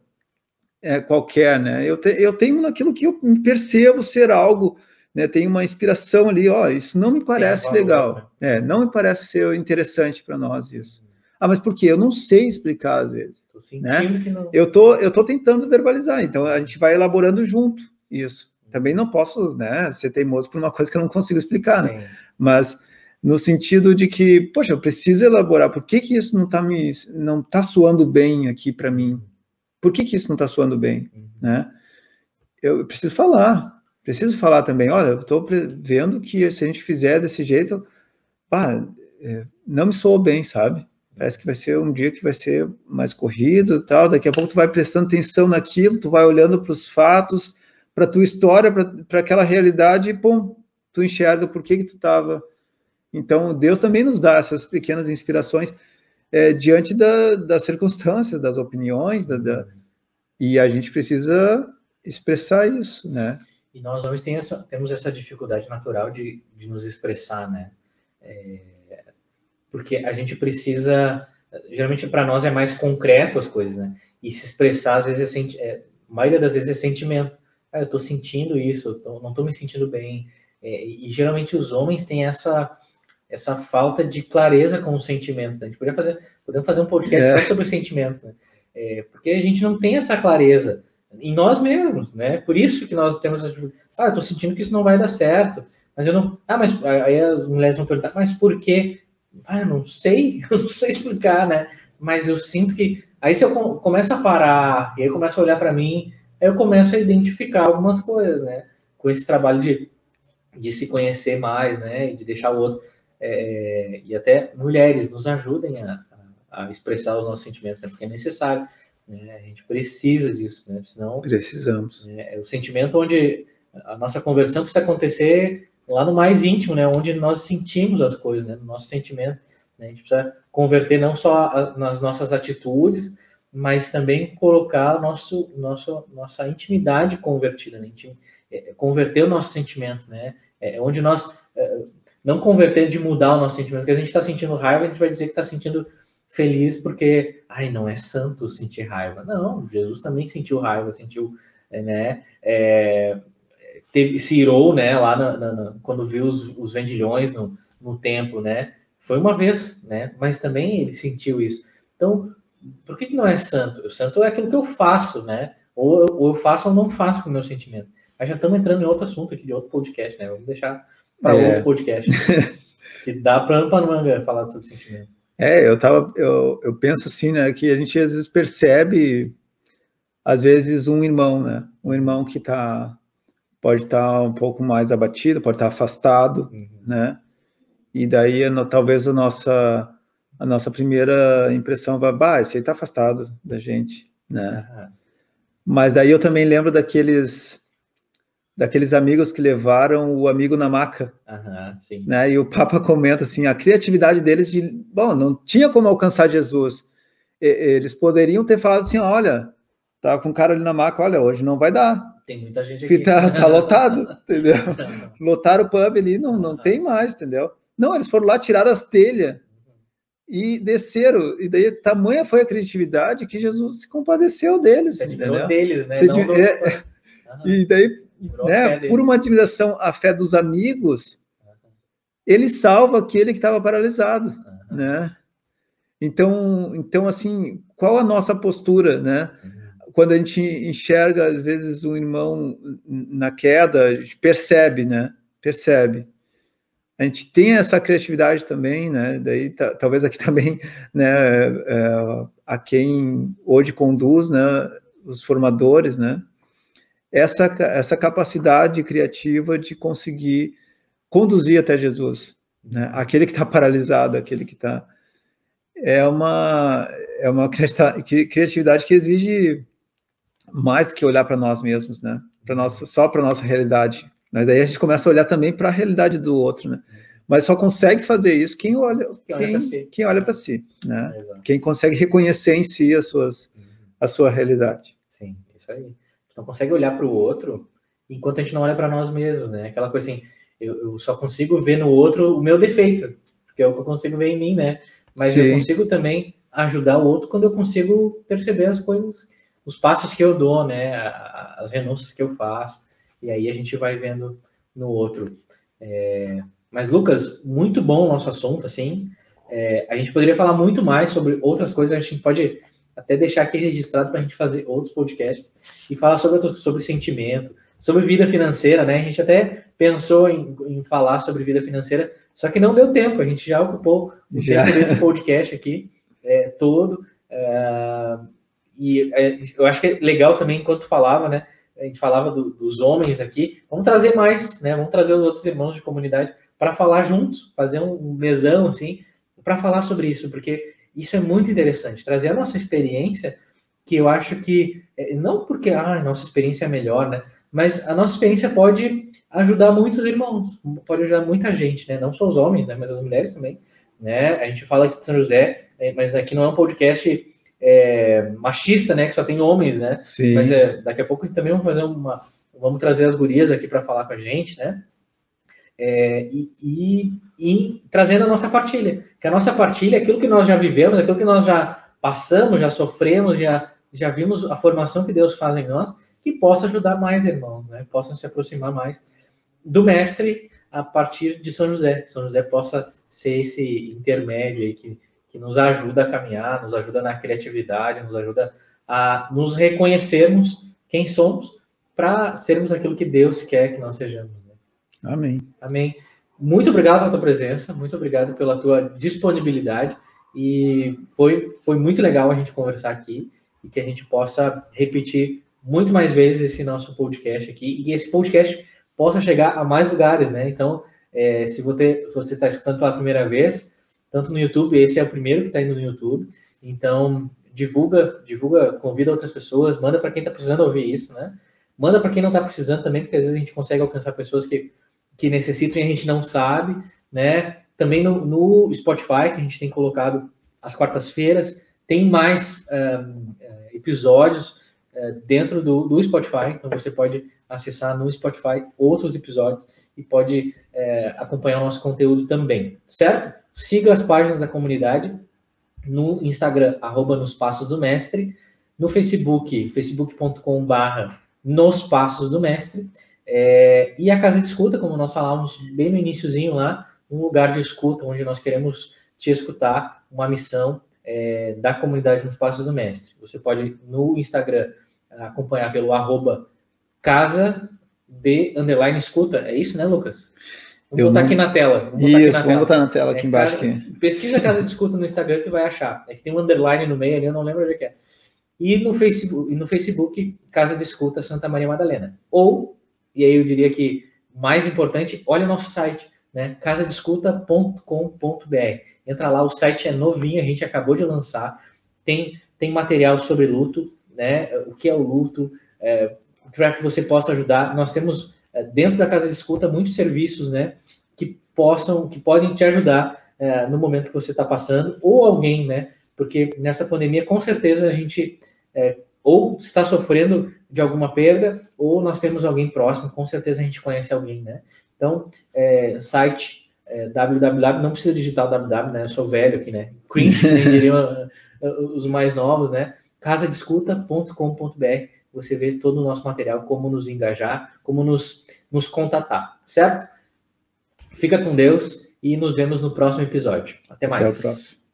é, qualquer, né? Eu, te, eu tenho naquilo que eu percebo ser algo, né? Tem uma inspiração ali, ó, isso não me parece legal, né? é, não me parece ser interessante para nós isso. Ah, mas por quê? Eu não sei explicar às vezes. Tô sentindo né? que não. Eu tô, eu tô tentando verbalizar, então a gente vai elaborando junto isso. Também não posso, né, ser teimoso por uma coisa que eu não consigo explicar, né? Mas no sentido de que, poxa, eu preciso elaborar. Por que que isso não está me, não tá suando bem aqui para mim? Por que, que isso não está soando bem? Uhum. Né? Eu preciso falar, preciso falar também. Olha, eu estou vendo que se a gente fizer desse jeito, pá, é, não me soou bem, sabe? Parece que vai ser um dia que vai ser mais corrido tal. Daqui a pouco tu vai prestando atenção naquilo, tu vai olhando para os fatos, para tua história, para aquela realidade, e pum, tu enxerga por que, que tu estava. Então, Deus também nos dá essas pequenas inspirações é, diante da, das circunstâncias, das opiniões, da, da, e a gente precisa expressar isso, né? E nós homens tem essa, temos essa dificuldade natural de, de nos expressar, né? É, porque a gente precisa, geralmente para nós é mais concreto as coisas, né? E se expressar às vezes é, é a maioria das vezes é sentimento. Ah, eu estou sentindo isso, eu tô, não estou me sentindo bem. É, e geralmente os homens têm essa essa falta de clareza com os sentimentos. Né? A gente poderia fazer, podemos fazer um podcast é. só sobre sentimentos, né? É, porque a gente não tem essa clareza em nós mesmos, né? Por isso que nós temos essa ah, eu tô sentindo que isso não vai dar certo, mas eu não, ah, mas aí as mulheres vão perguntar, mas por quê? Ah, eu não sei, eu não sei explicar, né? Mas eu sinto que aí se eu começo a parar e aí começo a olhar para mim, aí eu começo a identificar algumas coisas, né? Com esse trabalho de, de se conhecer mais, né? E de deixar o outro é, e até mulheres nos ajudem a, a, expressar os nossos sentimentos, né? porque é necessário. Né? A gente precisa disso, né? Senão, Precisamos. É, é o sentimento onde a nossa conversão precisa acontecer lá no mais íntimo, né? Onde nós sentimos as coisas, né? No nosso sentimento. Né? A gente precisa converter não só a, nas nossas atitudes, mas também colocar nosso, nosso, nossa intimidade convertida, né? É, converter o nosso sentimento, né? É onde nós é, não converter de mudar o nosso sentimento, porque a gente está sentindo raiva, a gente vai dizer que está sentindo feliz porque, ai, não é santo sentir raiva. Não, Jesus também sentiu raiva, sentiu, é, né? É, teve, se irou, né? Lá na, na, quando viu os, os vendilhões no, no templo, né? Foi uma vez, né? Mas também ele sentiu isso. Então, por que, que não é santo? O santo é aquilo que eu faço, né? Ou, ou eu faço ou não faço com o meu sentimento. Mas já estamos entrando em outro assunto aqui, de outro podcast, né? Vamos deixar para é. outro podcast. que dá para manga falar sobre sentimento. É, eu tava, eu, eu penso assim, né, que a gente às vezes percebe, às vezes um irmão, né, um irmão que tá, pode estar tá um pouco mais abatido, pode estar tá afastado, uhum. né, e daí talvez a nossa, a nossa primeira impressão vai, bah, esse aí tá afastado da gente, né, uhum. mas daí eu também lembro daqueles daqueles amigos que levaram o amigo na maca. Uhum, né? E o Papa comenta assim, a criatividade deles de, bom, não tinha como alcançar Jesus. E, eles poderiam ter falado assim, olha, tá com um cara ali na maca, olha, hoje não vai dar. Tem muita gente aqui. Tá, tá lotado, entendeu? Lotaram o pub ali, não, não tem mais, entendeu? Não, eles foram lá, tiraram as telhas e desceram. E daí, tamanha foi a criatividade que Jesus se compadeceu deles. Se entendeu? deles, né? É... Uhum. E daí né, por uma admiração à fé dos amigos, ele salva aquele que estava paralisado, uhum. né? Então, então assim, qual a nossa postura, né? Uhum. Quando a gente enxerga às vezes um irmão na queda, a gente percebe, né? Percebe. A gente tem essa criatividade também, né? Daí talvez aqui também, né? É, a quem hoje conduz, né? Os formadores, né? Essa, essa capacidade criativa de conseguir conduzir até Jesus. Né? Aquele que está paralisado, aquele que está. É uma, é uma criatividade que exige mais do que olhar para nós mesmos, né? Pra nossa, só para nossa realidade. Mas daí a gente começa a olhar também para a realidade do outro, né? Mas só consegue fazer isso quem olha, quem, quem olha para si, né? Quem consegue reconhecer em si as suas, uhum. a sua realidade. Sim, isso aí não consegue olhar para o outro enquanto a gente não olha para nós mesmos, né? Aquela coisa assim, eu, eu, só consigo ver no outro o meu defeito, que é o que eu consigo ver em mim, né? Mas Sim. eu consigo também ajudar o outro quando eu consigo perceber as coisas, os passos que eu dou, né? As renúncias que eu faço, e aí a gente vai vendo no outro. É... Mas, Lucas, muito bom o nosso assunto, assim. É... a gente poderia falar muito mais sobre outras coisas, a gente pode até deixar aqui registrado para a gente fazer outros podcasts e falar sobre, sobre sentimento, sobre vida financeira, né? A gente até pensou em, em falar sobre vida financeira, só que não deu tempo, a gente já ocupou o já. tempo desse podcast aqui é, todo. É, e é, eu acho que é legal também, enquanto falava, né? A gente falava do, dos homens aqui, vamos trazer mais, né? Vamos trazer os outros irmãos de comunidade para falar juntos, fazer um mesão assim, para falar sobre isso, porque isso é muito interessante, trazer a nossa experiência, que eu acho que, é, não porque ah, a nossa experiência é melhor, né? Mas a nossa experiência pode ajudar muitos irmãos, pode ajudar muita gente, né? Não só os homens, né? Mas as mulheres também, né? A gente fala aqui de São José, é, mas aqui não é um podcast é, machista, né? Que só tem homens, né? Sim. Mas é, daqui a pouco também vamos fazer uma, vamos trazer as gurias aqui para falar com a gente, né? É, e, e, e, trazendo a nossa partilha. Que a nossa partilha é aquilo que nós já vivemos, aquilo que nós já passamos, já sofremos, já, já vimos a formação que Deus faz em nós, que possa ajudar mais irmãos, né? possam se aproximar mais do Mestre a partir de São José. São José possa ser esse intermédio aí que, que nos ajuda a caminhar, nos ajuda na criatividade, nos ajuda a nos reconhecermos quem somos para sermos aquilo que Deus quer que nós sejamos. Amém. Amém. Muito obrigado pela tua presença, muito obrigado pela tua disponibilidade e foi, foi muito legal a gente conversar aqui e que a gente possa repetir muito mais vezes esse nosso podcast aqui e esse podcast possa chegar a mais lugares, né? Então, é, se você está escutando pela primeira vez, tanto no YouTube, esse é o primeiro que está indo no YouTube, então divulga, divulga, convida outras pessoas, manda para quem está precisando ouvir isso, né? Manda para quem não está precisando também, porque às vezes a gente consegue alcançar pessoas que que necessitam e a gente não sabe, né? Também no, no Spotify, que a gente tem colocado às quartas-feiras, tem mais uh, episódios uh, dentro do, do Spotify, então você pode acessar no Spotify outros episódios e pode acompanhar o nosso conteúdo também, certo? Siga as páginas da comunidade no Instagram, arroba nos passos do mestre, no Facebook, facebook.com.br nos passos do mestre, é, e a casa de escuta, como nós falávamos bem no iníciozinho lá, um lugar de escuta onde nós queremos te escutar, uma missão é, da comunidade nos passos do mestre. Você pode no Instagram acompanhar pelo arroba casa de underline escuta, é isso, né, Lucas? Vamos Eu botar não... aqui na tela. Vamos Isso, na vamos botar na tela aqui é, embaixo. Cara, aqui. Pesquisa Casa de Escuta no Instagram que vai achar. É que tem um underline no meio ali, eu não lembro onde é que é. E no Facebook, no Facebook Casa de Escuta Santa Maria Madalena. Ou, e aí eu diria que mais importante, olha o nosso site, né? casadescuta.com.br. Entra lá, o site é novinho, a gente acabou de lançar. Tem, tem material sobre luto, né? O que é o luto, é, para que você possa ajudar. Nós temos é, dentro da casa de escuta muitos serviços, né, que possam, que podem te ajudar é, no momento que você está passando, ou alguém, né, porque nessa pandemia com certeza a gente é, ou está sofrendo de alguma perda, ou nós temos alguém próximo, com certeza a gente conhece alguém, né? Então, é, site é, www, não precisa digitar www, né? Eu sou velho aqui, né? Cringe, né, diriam os mais novos, né? casadescuta.com.br você vê todo o nosso material, como nos engajar, como nos, nos contatar, certo? Fica com Deus e nos vemos no próximo episódio. Até mais. Até